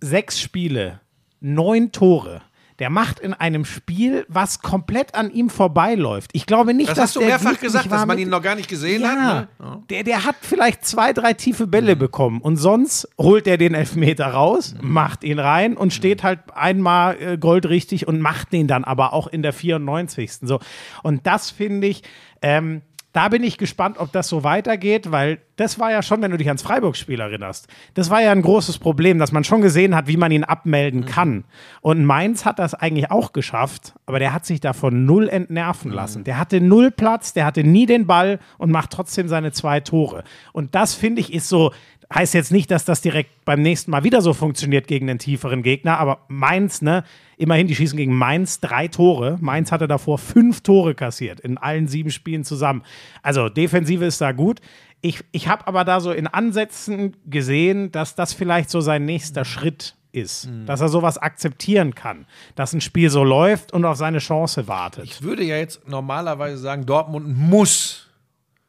sechs Spiele, neun Tore. Der macht in einem Spiel, was komplett an ihm vorbeiläuft. Ich glaube nicht, Das dass hast du mehrfach gesagt, dass man ihn noch gar nicht gesehen ja, hat. Ne? der, der hat vielleicht zwei, drei tiefe Bälle bekommen und sonst holt er den Elfmeter raus, macht ihn rein und steht halt einmal äh, goldrichtig und macht den dann aber auch in der 94. So. Und das finde ich, ähm, da bin ich gespannt, ob das so weitergeht, weil das war ja schon, wenn du dich ans Freiburg-Spiel erinnerst, das war ja ein großes Problem, dass man schon gesehen hat, wie man ihn abmelden kann. Und Mainz hat das eigentlich auch geschafft, aber der hat sich davon null entnerven lassen. Der hatte null Platz, der hatte nie den Ball und macht trotzdem seine zwei Tore. Und das finde ich ist so, heißt jetzt nicht, dass das direkt beim nächsten Mal wieder so funktioniert gegen den tieferen Gegner, aber Mainz, ne, immerhin, die schießen gegen Mainz drei Tore. Mainz hatte davor fünf Tore kassiert in allen sieben Spielen zusammen. Also Defensive ist da gut. Ich, ich habe aber da so in Ansätzen gesehen, dass das vielleicht so sein nächster Schritt ist. Dass er sowas akzeptieren kann. Dass ein Spiel so läuft und auf seine Chance wartet. Ich würde ja jetzt normalerweise sagen, Dortmund muss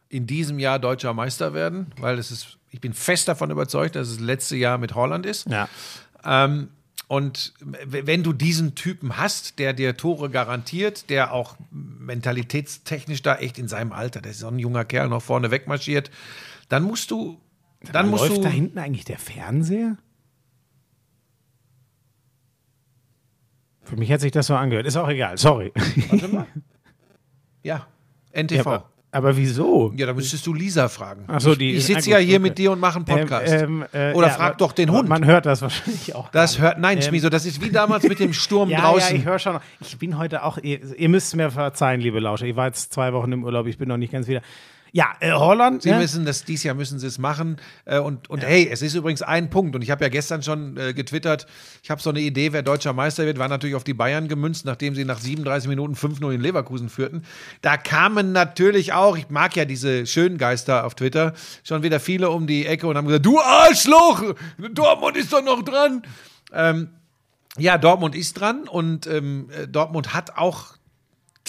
in diesem Jahr deutscher Meister werden, weil es ist, ich bin fest davon überzeugt, dass es das letzte Jahr mit Holland ist. ja. Ähm, Und wenn du diesen Typen hast, der dir Tore garantiert, der auch mentalitätstechnisch da echt in seinem Alter, der ist so ein junger Kerl, noch vorne wegmarschiert, dann musst du, dann musst Läuft du, da hinten eigentlich der Fernseher? Für mich hat sich das so angehört. Ist auch egal, sorry. ja, Ja, NTV. Ja, aber, wieso? da müsstest du Lisa fragen. Ach so, die ich sitze ja hier okay. mit dir und mache einen Podcast. Ähm, ähm, äh, Oder ja, frag aber- doch den Hund. Man hört das wahrscheinlich auch. das hört, nein, Ähm, Schmiso, das ist wie damals mit dem Sturm Ja, draußen. ja, ich höre schon. Ich bin heute auch, ihr, ihr müsst mir verzeihen, liebe Lauscher. Ich war jetzt zwei Wochen im Urlaub, ich bin noch nicht ganz wieder. Ja, äh, Holland. Sie ne? müssen das, dies Jahr müssen sie es machen. Äh, und und hey, es ist übrigens ein Punkt. Und ich habe ja gestern schon äh, getwittert, ich habe so eine Idee, wer deutscher Meister wird, war natürlich auf die Bayern gemünzt, nachdem sie nach 37 Minuten 5-0 in Leverkusen führten. Da kamen natürlich auch, ich mag ja diese schönen Geister auf Twitter, schon wieder viele um die Ecke und haben gesagt, du Arschloch, Dortmund ist doch noch dran. Ähm, ja, Dortmund ist dran und ähm, äh, Dortmund hat auch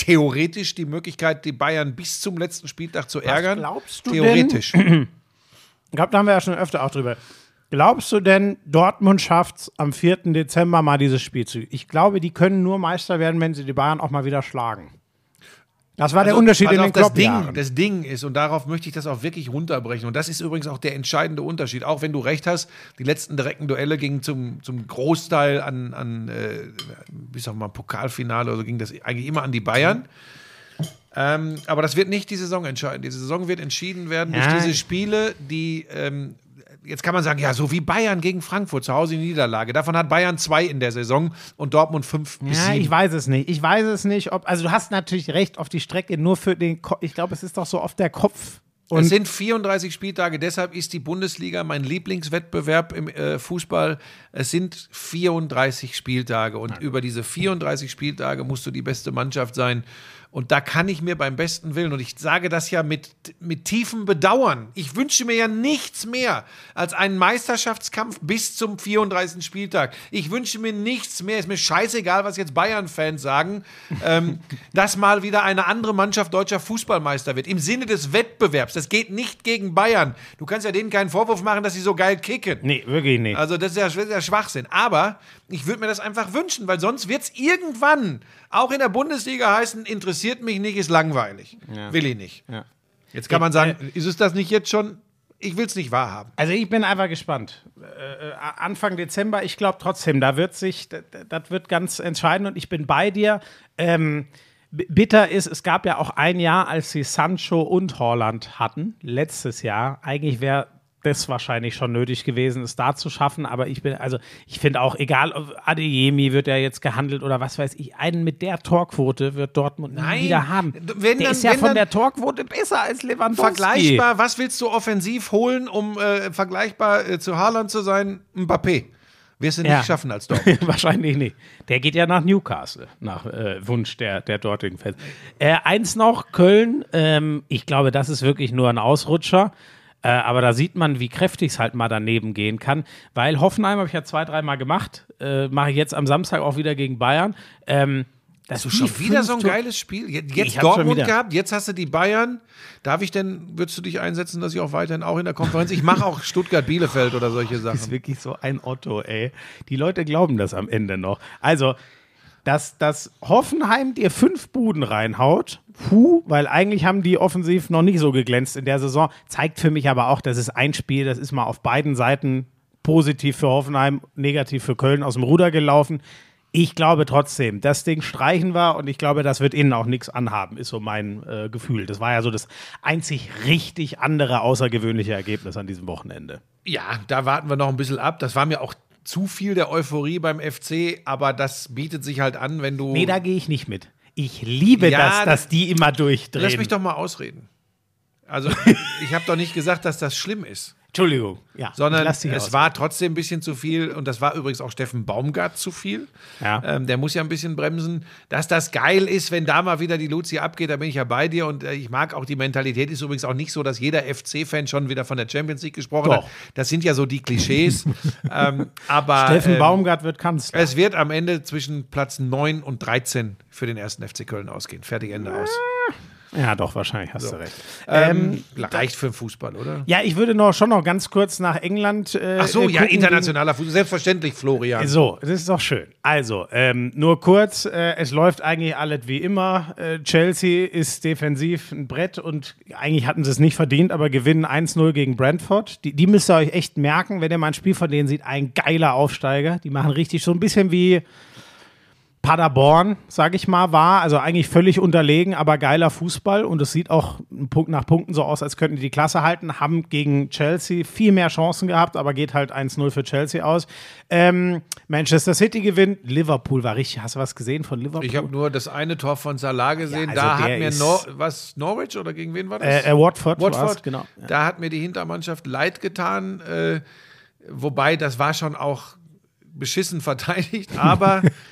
theoretisch die Möglichkeit, die Bayern bis zum letzten Spieltag zu ärgern. glaubst du Theoretisch. Ich glaube, da haben wir ja schon öfter auch drüber. Glaubst du denn, Dortmund schafft es am 4. Dezember mal dieses Spiel zu? Ich glaube, die können nur Meister werden, wenn sie die Bayern auch mal wieder schlagen. Das war der Also, Unterschied pass in den das Ding, das Ding ist, und darauf möchte ich das auch wirklich runterbrechen, und das ist übrigens auch der entscheidende Unterschied, auch wenn du recht hast, die letzten direkten Duelle gingen zum, zum Großteil an, an äh, bis auch mal Pokalfinale, oder ging das eigentlich immer an die Bayern. Ähm, aber das wird nicht die Saison entscheiden. Die Saison wird entschieden werden durch diese Spiele, die ähm, jetzt kann man sagen, ja, so wie Bayern gegen Frankfurt zu Hause in Niederlage. Davon hat Bayern zwei in der Saison und Dortmund fünf bis Ja, sieben. ich weiß es nicht. Ich weiß es nicht, ob. Also, du hast natürlich recht auf die Strecke, nur für den Kopf. Ich glaube, es ist doch so oft der Kopf. Und es sind 34 Spieltage, deshalb ist die Bundesliga mein Lieblingswettbewerb im äh, Fußball. Es sind 34 Spieltage und über diese 34 Spieltage musst du die beste Mannschaft sein. Und da kann ich mir beim besten Willen, und ich sage das ja mit, mit tiefem Bedauern, ich wünsche mir ja nichts mehr als einen Meisterschaftskampf bis zum 34. Spieltag. Ich wünsche mir nichts mehr, ist mir scheißegal, was jetzt Bayern-Fans sagen, ähm, dass mal wieder eine andere Mannschaft deutscher Fußballmeister wird. Im Sinne des Wettbewerbs. Das geht nicht gegen Bayern. Du kannst ja denen keinen Vorwurf machen, dass sie so geil kicken. nee, wirklich nicht. Also das ist ja, das ist ja Schwachsinn. Aber ich würde mir das einfach wünschen, weil sonst wird es irgendwann auch in der Bundesliga heißen, interessiert mich nicht, ist langweilig. Will ich nicht. Ja. Jetzt kann man sagen, ist es das nicht jetzt schon? Ich will es nicht wahrhaben. Also ich bin einfach gespannt. Äh, äh, Anfang Dezember, ich glaube trotzdem, da wird sich, das, wird ganz entscheidend und ich bin bei dir. Ähm, bitter ist, es gab ja auch ein Jahr, als sie Sancho und Holland hatten, letztes Jahr. Eigentlich wäre das wahrscheinlich schon nötig gewesen, es da zu schaffen, aber ich bin, also ich finde auch, egal, ob Adeyemi wird ja jetzt gehandelt oder was weiß ich, einen mit der Torquote wird Dortmund nie Nein, wieder haben. wenn der dann- ist ja von der Torquote besser als Lewandowski. Vergleichbar, was willst du offensiv holen, um äh, vergleichbar äh, zu Haaland zu sein? Mbappé. Wirst du nicht Ja. schaffen als Dortmund. Wahrscheinlich nicht. Der geht ja nach Newcastle, nach äh, Wunsch der, der dortigen Fans. Äh, eins noch, Köln. Ähm, ich glaube, das ist wirklich nur ein Ausrutscher. Äh, aber da sieht man, wie kräftig es halt mal daneben gehen kann. Weil Hoffenheim habe ich ja zwei, dreimal gemacht. Äh, Mache ich jetzt am Samstag auch wieder gegen Bayern. Ähm, das Du schon wieder so ein geiles Spiel. Jetzt, jetzt Dortmund gehabt, jetzt hast du die Bayern. Darf ich denn, würdest du dich einsetzen, dass ich auch weiterhin auch in der Konferenz? Ich mache auch Stuttgart-Bielefeld oder solche ist Sachen. wirklich so ein Otto, ey. Die Leute glauben das am Ende noch. Also, dass, dass Hoffenheim dir fünf Buden reinhaut, puh, weil eigentlich haben die offensiv noch nicht so geglänzt in der Saison, zeigt für mich aber auch, das ist ein Spiel, das ist mal auf beiden Seiten positiv für Hoffenheim, negativ für Köln aus dem Ruder gelaufen. Ich glaube trotzdem, das Ding streichen wir und ich glaube, das wird innen auch nichts anhaben, ist so mein äh, Gefühl. Das war ja so das einzig richtig andere außergewöhnliche Ergebnis an diesem Wochenende. Ja, da warten wir noch ein bisschen ab. Das war mir auch zu viel der Euphorie beim FC, aber das bietet sich halt an, wenn du. Nee, da gehe ich nicht mit. Ich liebe Ja, das, dass die immer durchdrehen. Lass mich doch mal ausreden. Also, ich habe doch nicht gesagt, dass das schlimm ist. Entschuldigung. Ja, sondern es aus. war trotzdem ein bisschen zu viel und das war übrigens auch Steffen Baumgart zu viel. Ja. Ähm, der muss ja ein bisschen bremsen. Dass das geil ist, wenn da mal wieder die Luzi abgeht, da bin ich ja bei dir und äh, ich mag auch die Mentalität. Ist übrigens auch nicht so, dass jeder FC-Fan schon wieder von der Champions League gesprochen Doch. hat. Das sind ja so die Klischees. ähm, aber Steffen ähm, Baumgart wird Kanzler. es wird am Ende zwischen Platz 9 und 13 für den ersten FC Köln ausgehen. Fertig, Ende aus. Ja, doch, wahrscheinlich hast du recht. Ähm, reicht für den Fußball, oder? Ja, ich würde noch schon noch ganz kurz nach England. Äh, Ach so, äh, ja, internationaler Fußball. Selbstverständlich, Florian. So, das ist doch schön. Also, ähm, nur kurz, äh, es läuft eigentlich alles wie immer. Äh, Chelsea ist defensiv ein Brett und eigentlich hatten sie es nicht verdient, aber gewinnen 1-0 gegen Brentford. Die, die müsst ihr euch echt merken, wenn ihr mal ein Spiel von denen seht, ein geiler Aufsteiger. Die machen richtig so ein bisschen wie Paderborn, sag ich mal, war. Also eigentlich völlig unterlegen, aber geiler Fußball. Und es sieht auch Punkt nach Punkten so aus, als könnten die die Klasse halten. Haben gegen Chelsea viel mehr Chancen gehabt, aber geht halt 1-0 für Chelsea aus. Ähm, Manchester City gewinnt. Liverpool war richtig. Hast du was gesehen von Liverpool? Ich habe nur das eine Tor von Salah gesehen. also da hat mir Nor was Norwich oder gegen wen war das? äh, äh, Watford, Watford, genau. Da hat mir die Hintermannschaft leid getan. Äh, wobei, das war schon auch beschissen verteidigt. Aber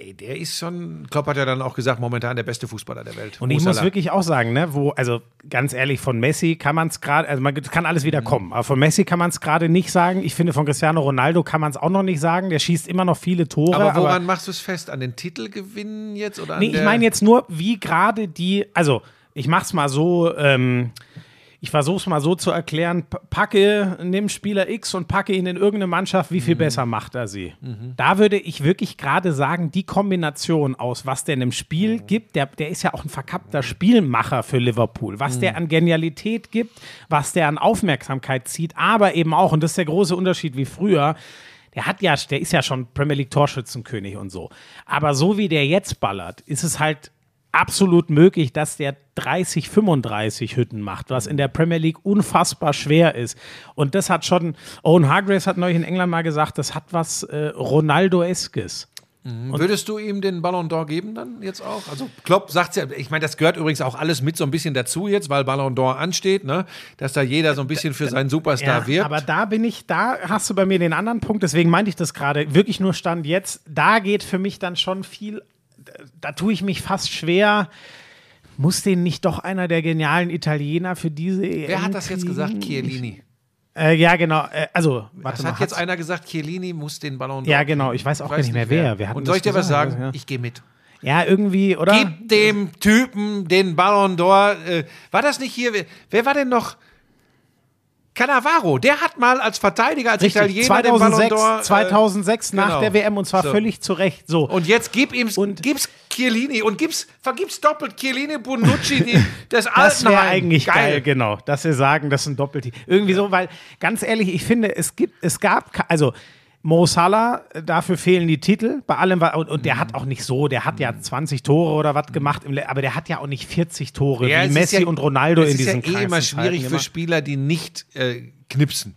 ey, der ist schon, Klopp hat ja dann auch gesagt, momentan der beste Fußballer der Welt. Und ich muss wirklich auch sagen, ne, wo, also ganz ehrlich, von Messi kann man es gerade, also man kann alles Mhm. wieder kommen, aber von Messi kann man es gerade nicht sagen. Ich finde, von Cristiano Ronaldo kann man es auch noch nicht sagen. Der schießt immer noch viele Tore. Aber woran machst du es fest? An den Titelgewinnen jetzt? Oder an Nee, ich meine jetzt nur, wie gerade die, also ich mach's mal so, ähm, ich versuche es mal so zu erklären, packe, nimm Spieler X und packe ihn in irgendeine Mannschaft, wie viel besser macht er sie? Da würde ich wirklich gerade sagen, die Kombination aus, was der in einem Spiel gibt, der, der ist ja auch ein verkappter Spielmacher für Liverpool, was der an Genialität gibt, was der an Aufmerksamkeit zieht, aber eben auch, und das ist der große Unterschied wie früher, der hat ja, der ist ja schon Premier League Torschützenkönig und so. Aber so wie der jetzt ballert, ist es halt absolut möglich, dass der 30, 35 Hütten macht, was in der Premier League unfassbar schwer ist. Und das hat schon, Owen Hargraves hat neulich in England mal gesagt, das hat was äh, Ronaldo-eskes. Würdest du ihm den Ballon d'Or geben dann jetzt auch? Also Klopp sagt ja, ich meine, das gehört übrigens auch alles mit so ein bisschen dazu jetzt, weil Ballon d'Or ansteht, ne? dass da jeder so ein bisschen für seinen Superstar wirbt. aber da bin ich, da hast du bei mir den anderen Punkt, deswegen meinte ich das gerade, wirklich nur Stand jetzt, da geht für mich dann schon viel, da, tue ich mich fast schwer. Muss den nicht doch einer der genialen Italiener für diese Wer hat das jetzt gesagt? Chiellini. Äh, ja, genau. Äh, also, warte Das mal. hat jetzt hat's- einer gesagt, Chiellini muss den Ballon d'Or Ja, genau. Ich weiß auch gar nicht mehr, wer. Wer hat Und soll ich dir was sagen? Ja. Ich gehe mit. Ja, irgendwie, oder? Gib dem Typen den Ballon d'Or. Äh, war das nicht hier? Wer, wer war denn noch? Cannavaro, der hat mal als Verteidiger, als Richtig, Italiener den Ballon 2006, d'Or. äh, 2006 nach genau. der WM und zwar So. völlig zu Recht. So. Und jetzt gib ihm, Und- gib's Chiellini und gib's, vergib's doppelt Chiellini, Bonucci, die, das Das wäre eigentlich geil. genau. Dass wir sagen, das ist ein Doppelteam. Irgendwie so, weil ganz ehrlich, ich finde, es gibt, es gab, also Mo Salah, äh, dafür fehlen die Titel. Bei allem, war- und, und der hat auch nicht so, der hat ja 20 Tore oder was gemacht, im Le aber der hat ja auch nicht 40 Tore Ja, wie es Messi ja- und Ronaldo es in diesen ist ja eh immer schwierig für Spieler, die nicht äh, knipsen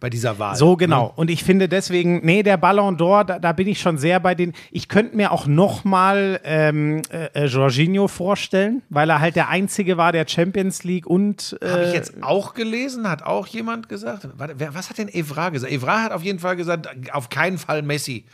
bei dieser Wahl. So genau. Und ich finde deswegen, nee, der Ballon d'Or, da, da bin ich schon sehr bei den. Ich könnte mir auch noch mal ähm, äh, äh, Jorginho vorstellen, weil er halt der Einzige war, der Champions League und Habe äh, ich jetzt auch gelesen, hat auch jemand gesagt. Was hat denn Evra gesagt? Evra hat auf jeden Fall gesagt, auf keinen Fall Messi.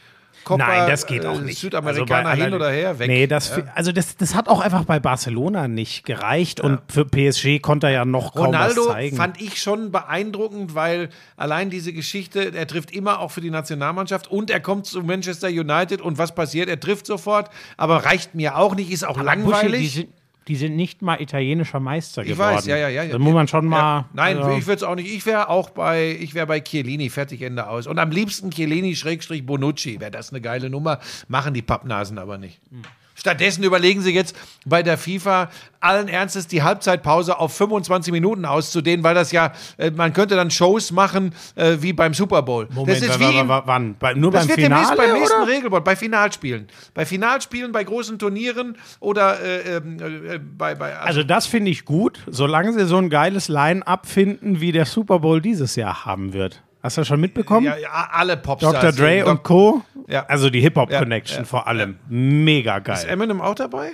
Copa, Nein, das geht auch äh, nicht. Südamerikaner Also hin oder her, weg. Nee, das, also das, das hat auch einfach bei Barcelona nicht gereicht und für PSG konnte er ja noch kaum Ronaldo was zeigen. fand ich schon beeindruckend, weil allein diese Geschichte, er trifft immer auch für die Nationalmannschaft und er kommt zu Manchester United und was passiert? Er trifft sofort, aber reicht mir auch nicht, ist auch Buschi, die, langweilig. sind, die sind nicht mal italienischer Meister Ich geworden. weiß, ja, ja, ja. Da muss man schon mal. Ja. Nein, also, ich würde es auch nicht. Ich wäre auch bei, ich wäre bei Chiellini, fertig, Ende aus. Und am liebsten Chiellini Schrägstrich Bonucci. Wäre das eine geile Nummer. Machen die Pappnasen aber nicht. Stattdessen überlegen sie jetzt bei der FIFA allen Ernstes die Halbzeitpause auf 25 Minuten auszudehnen, weil das ja, äh, man könnte dann Shows machen äh, wie beim Super Bowl. Moment, das ist wie wann? Bei, nur das beim wird demnächst Finale? beim nächsten oder? Regelboard, bei Finalspielen. Bei Finalspielen, bei großen Turnieren oder äh, ähm, äh, bei, bei Also das finde ich gut, solange sie so ein geiles Line-Up finden, wie der Super Bowl dieses Jahr haben wird. Hast du das schon mitbekommen? ja, ja, alle Popstars. Dr. Dre und Co. Ja. Also die Hip-Hop-Connection Ja, vor allem. Mega Ist geil. Eminem auch dabei?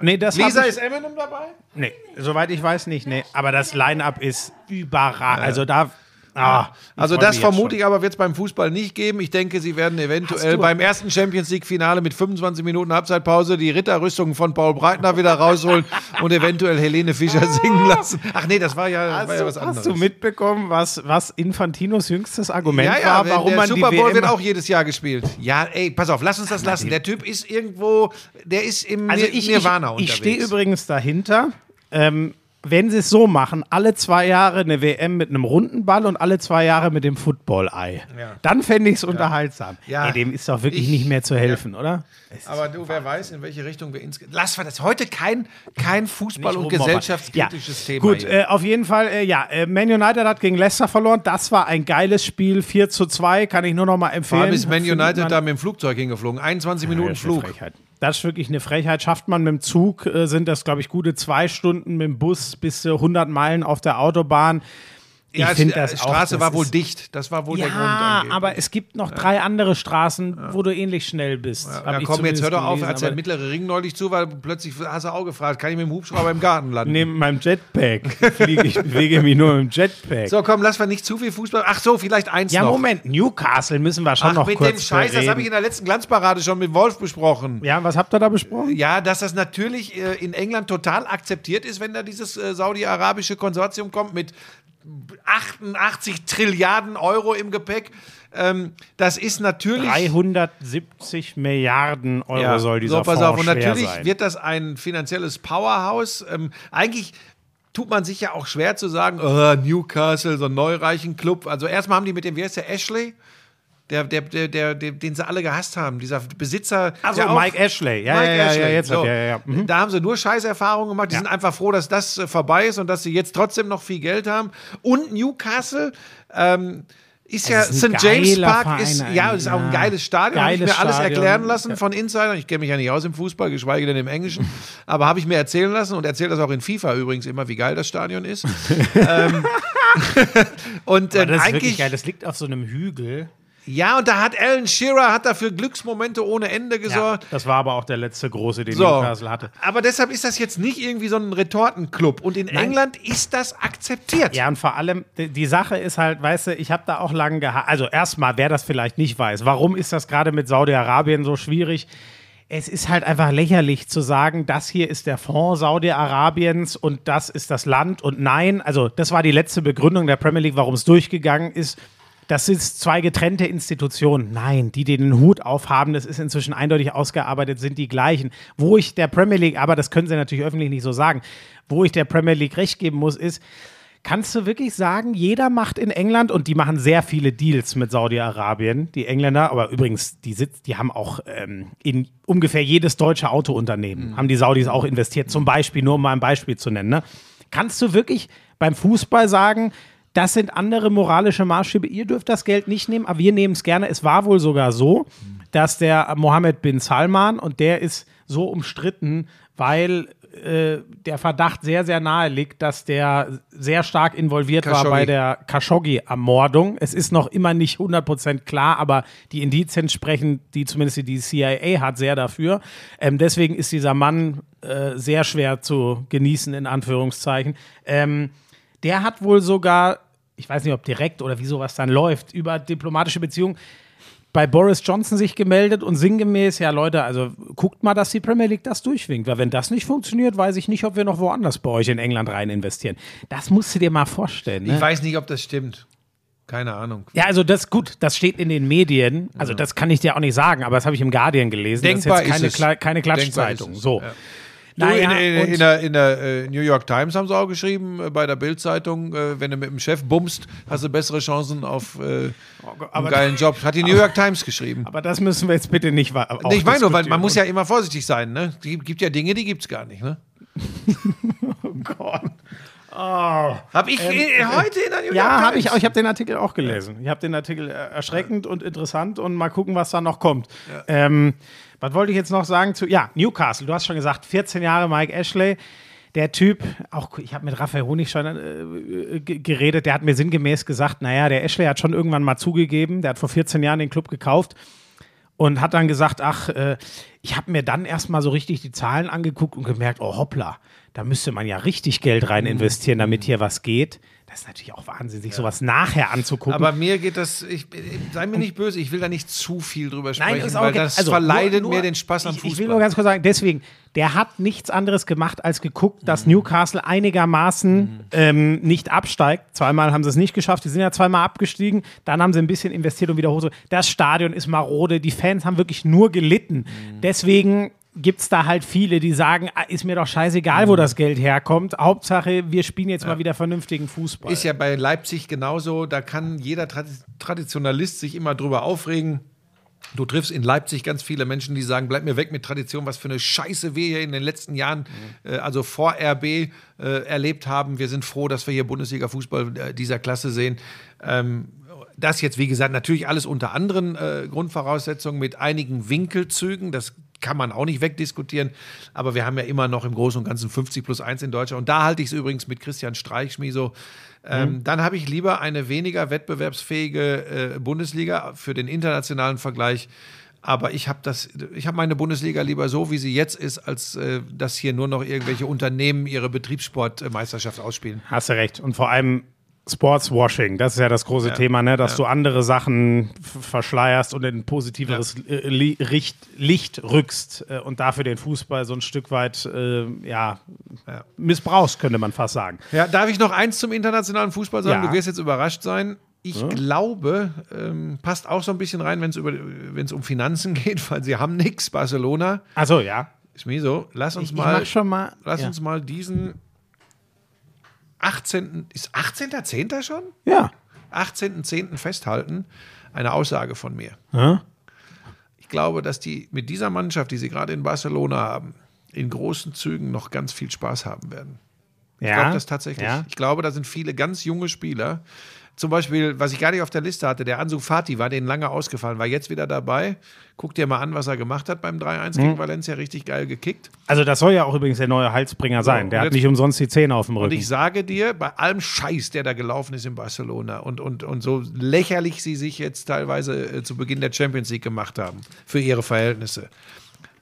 Nee, das Lisa, ist Eminem dabei? nee, soweit ich weiß nicht. Nee. Aber das Line-Up ist überragend. Also da. Ah, Also ich freu das vermute ich aber wird es beim Fußball nicht geben. Ich denke, sie werden eventuell Hast beim ersten Champions League Finale mit 25 Minuten Halbzeitpause die Ritterrüstung von Paul Breitner wieder rausholen und eventuell Helene Fischer singen lassen. Ach nee, das war ja, war ja was Hast, anderes. hast du mitbekommen, was, was Infantinos jüngstes Argument ja, ja, war, warum der man Super Bowl WM wird auch jedes Jahr gespielt. Ja, ey, pass auf, lass uns das lassen. Der Typ ist irgendwo, der ist im Also ich, Nirvana ich, ich unterwegs. stehe übrigens dahinter. ähm, wenn sie es so machen, alle zwei Jahre eine WM mit einem runden Ball und alle zwei Jahre mit dem Football-Ei, Ja. dann fände ich es unterhaltsam. Ja. Ey, dem ist doch wirklich Ich- nicht mehr zu helfen, oder? Es Aber du, wer weiß, in welche Richtung wir insgesamt. Lass wir das heute kein, kein Fußball- und gesellschaftskritisches ja. Thema. Gut, äh, auf jeden Fall, äh, ja, äh, Man United hat gegen Leicester verloren. Das war ein geiles Spiel, 4 zu 2, kann ich nur noch mal Vor empfehlen. allem ist Man United da mit dem Flugzeug hingeflogen. 21 Minuten Flug. Frechheit. Das ist wirklich eine Frechheit. Schafft man mit dem Zug, äh, sind das, glaube ich, gute zwei Stunden mit dem Bus bis zu 100 Meilen auf der Autobahn. Ich Ja, finde die das auch, Straße war wohl dicht. Das war wohl der Grund. Ja, aber es gibt noch drei andere Straßen, wo du ähnlich schnell bist. Ja, komm, jetzt hör doch auf, als der mittlere Ring neulich zu war, plötzlich hast du auch gefragt, kann ich mit dem Hubschrauber im Garten landen? Neben meinem Jetpack fliege ich, bewege mich nur mit dem Jetpack. So, komm, lass wir nicht zu viel Fußball. Ach so, vielleicht eins ja, noch. Moment, Newcastle müssen wir schon Ach, noch mit kurz dem Scheiß, das habe ich in der letzten Glanzparade schon mit Wolf besprochen. Ja, was habt ihr da besprochen? Ja, dass das natürlich äh, in England total akzeptiert ist, wenn da dieses äh, saudi-arabische Konsortium kommt mit 88 Trilliarden Euro im Gepäck. Ähm, das ist natürlich. 370 Milliarden Euro soll dieser so, pass Fonds auf. Und natürlich sein. wird das ein finanzielles Powerhouse. Ähm, eigentlich tut man sich ja auch schwer zu sagen, oh, Newcastle, so ein neureichen Club. Also erstmal haben die mit dem, wie heißt der, Ashley? Der, der, der, der, den sie alle gehasst haben, dieser Besitzer. Also Mike Ashley. Ja, Mike ja, ja, Ashley. ja, jetzt so. ja, ja. Mhm. Da haben sie nur Scheißerfahrungen gemacht. Die Ja. sind einfach froh, dass das äh, vorbei ist und dass sie jetzt trotzdem noch viel Geld haben. Und Newcastle ähm, ist ja ist St. James Park, Verein ist, ja, ist auch ein geiles Stadion. Habe ich mir alles Stadion. erklären lassen von Insidern. Ich kenne mich ja nicht aus im Fußball, geschweige denn im Englischen. Aber habe ich mir erzählen lassen und erzählt das auch in FIFA übrigens immer, wie geil das Stadion ist. ähm, und äh, Das ist wirklich eigentlich, geil. Das liegt auf so einem Hügel. Ja, und da hat Alan Shearer hat dafür Glücksmomente ohne Ende Ja, gesorgt. das war aber auch der letzte große, den So. Newcastle hatte. Aber deshalb ist das jetzt nicht irgendwie so ein Retortenclub. Und in England ist das akzeptiert. Ja, und vor allem, die, die Sache ist halt, weißt du, ich habe da auch lange gehabt. Also erstmal, wer das vielleicht nicht weiß, warum ist das gerade mit Saudi-Arabien so schwierig? Es ist halt einfach lächerlich zu sagen, das hier ist der Fonds Saudi-Arabiens und das ist das Land. Und nein, also das war die letzte Begründung der Premier League, warum es durchgegangen ist. Das sind zwei getrennte Institutionen. Nein, die, die den Hut aufhaben, das ist inzwischen eindeutig ausgearbeitet, sind die gleichen. Wo ich der Premier League, aber das können sie natürlich öffentlich nicht so sagen, wo ich der Premier League recht geben muss, ist, Kannst du wirklich sagen, jeder macht in England und die machen sehr viele Deals mit Saudi-Arabien, die Engländer, aber übrigens, die, sitz, die haben auch ähm, in ungefähr jedes deutsche Autounternehmen, haben die Saudis auch investiert, zum Beispiel, nur um mal ein Beispiel zu nennen. Ne? Kannst du wirklich beim Fußball sagen, das sind andere moralische Maßstäbe, ihr dürft das Geld nicht nehmen, aber wir nehmen es gerne. Es war wohl sogar so, dass der Mohammed bin Salman, und der ist so umstritten, weil äh, der Verdacht sehr, sehr nahe liegt, dass der sehr stark involviert war Khashoggi. bei der Khashoggi-Ermordung. Es ist noch immer nicht 100% klar, aber die Indizien sprechen, die zumindest die CIA hat, sehr dafür. Ähm, deswegen ist dieser Mann äh, sehr schwer zu genießen, in Anführungszeichen. Ähm, der hat wohl sogar, ich weiß nicht, ob direkt oder wie sowas dann läuft, über diplomatische Beziehungen bei Boris Johnson sich gemeldet und sinngemäß, ja Leute, also guckt mal, dass die Premier League das durchwinkt, weil wenn das nicht funktioniert, weiß ich nicht, ob wir noch woanders bei euch in England rein investieren. Das musst du dir mal vorstellen. Ne? Ich weiß nicht, ob das stimmt. Keine Ahnung. Ja, also das gut, das steht in den Medien. Also das kann ich dir auch nicht sagen, aber das habe ich im Guardian gelesen. Denkbar das ist jetzt keine, ist es. Kla- keine Denkbar Klatschzeitung. So. ja. Naja, in, in, und- in der, in der äh, New York Times haben sie auch geschrieben, äh, bei der Bild-Zeitung, äh, wenn du mit dem Chef bummst, hast du bessere Chancen auf äh, aber- einen geilen Job. Hat die New York Times geschrieben. aber das müssen wir jetzt bitte nicht wa- Nee, ich meine nur, weil man muss ja immer vorsichtig sein. Ne? Es gibt ja Dinge, die gibt es gar nicht. Ne? Gott. Hab ich äh, heute in der New York Ähm, Ja, habe ich auch. Ich habe den Artikel auch gelesen. Ich habe den Artikel äh, erschreckend und interessant und mal gucken, was da noch kommt. Ähm, was wollte ich jetzt noch sagen zu. Ja, Newcastle. Du hast schon gesagt, 14 Jahre Mike Ashley. Der Typ, auch ich habe mit Raphael Honig schon äh, geredet, der hat mir sinngemäß gesagt, naja, der Ashley hat schon irgendwann mal zugegeben, der hat vor 14 Jahren den Club gekauft und hat dann gesagt, ach, äh, ich habe mir dann erstmal so richtig die Zahlen angeguckt und gemerkt, oh hoppla, da müsste man ja richtig Geld rein investieren, damit hier was geht. Das ist natürlich auch Wahnsinn, sich sowas nachher anzugucken. Aber mir geht das, ich, sei mir nicht böse, ich will da nicht zu viel drüber sprechen, ist auch weil okay. das Also, verleidet nur- nur- mir den Spaß am ich, Fußball. Ich will nur ganz kurz sagen, deswegen, der hat nichts anderes gemacht, als geguckt, dass Newcastle einigermaßen ähm, nicht absteigt. Zweimal haben sie es nicht geschafft, die sind ja zweimal abgestiegen, dann haben sie ein bisschen investiert und wieder hoch. Das Stadion ist marode, die Fans haben wirklich nur gelitten. Deswegen gibt es da halt viele, die sagen, ah, ist mir doch scheißegal, wo das Geld herkommt. Hauptsache, wir spielen jetzt mal wieder vernünftigen Fußball. Ist ja bei Leipzig genauso. Da kann jeder Tradi- Traditionalist sich immer drüber aufregen. Du triffst in Leipzig ganz viele Menschen, die sagen, bleib mir weg mit Tradition, was für eine Scheiße wir hier in den letzten Jahren, äh, also vor RB, äh, erlebt haben. Wir sind froh, dass wir hier Bundesliga-Fußball äh, dieser Klasse sehen. Ähm, das jetzt, wie gesagt, natürlich alles unter anderen äh, Grundvoraussetzungen mit einigen Winkelzügen. Das kann man auch nicht wegdiskutieren. Aber wir haben ja immer noch im Großen und Ganzen 50 plus 1 in Deutschland. Und da halte ich es übrigens mit Christian Streich, Schmieso. Ähm, Dann habe ich lieber eine weniger wettbewerbsfähige äh, Bundesliga für den internationalen Vergleich. Aber ich habe das, ich habe meine Bundesliga lieber so, wie sie jetzt ist, als äh, dass hier nur noch irgendwelche Unternehmen ihre Betriebssportmeisterschaft ausspielen. Hast du recht. Und vor allem Sportswashing, das ist ja das große Thema, ne? dass du andere Sachen verschleierst und in ein positiveres Li Licht, Licht rückst äh, und dafür den Fußball so ein Stück weit äh, ja, missbrauchst, könnte man fast sagen. Ja, darf ich noch eins zum internationalen Fußball sagen? Ja. Du wirst jetzt überrascht sein. Ich glaube, ähm, passt auch so ein bisschen rein, wenn es um Finanzen geht, weil sie haben nichts. Barcelona. Achso, ja. Schmieso, lass uns Ich, ich mal, mach schon mal. lass ja. uns mal diesen 18. Ist 18.10. schon? Ja. 18.10. festhalten. Eine Aussage von mir. Ja. Ich glaube, dass die mit dieser Mannschaft, die sie gerade in Barcelona haben, in großen Zügen noch ganz viel Spaß haben werden. Ich Ja. glaube das tatsächlich. Ja. Ich glaube, da sind viele ganz junge Spieler. Zum Beispiel, was ich gar nicht auf der Liste hatte, der Ansu Fati war denen lange ausgefallen, war jetzt wieder dabei. Guck dir mal an, was er gemacht hat beim 3-1 Mhm. gegen Valencia, richtig geil gekickt. Also, das soll ja auch übrigens der neue Halsbringer sein. Der und hat nicht umsonst die Zähne auf dem Und Rücken. ich sage dir, bei allem Scheiß, der da gelaufen ist in Barcelona und, und, und so lächerlich sie sich jetzt teilweise äh, zu Beginn der Champions League gemacht haben, für ihre Verhältnisse.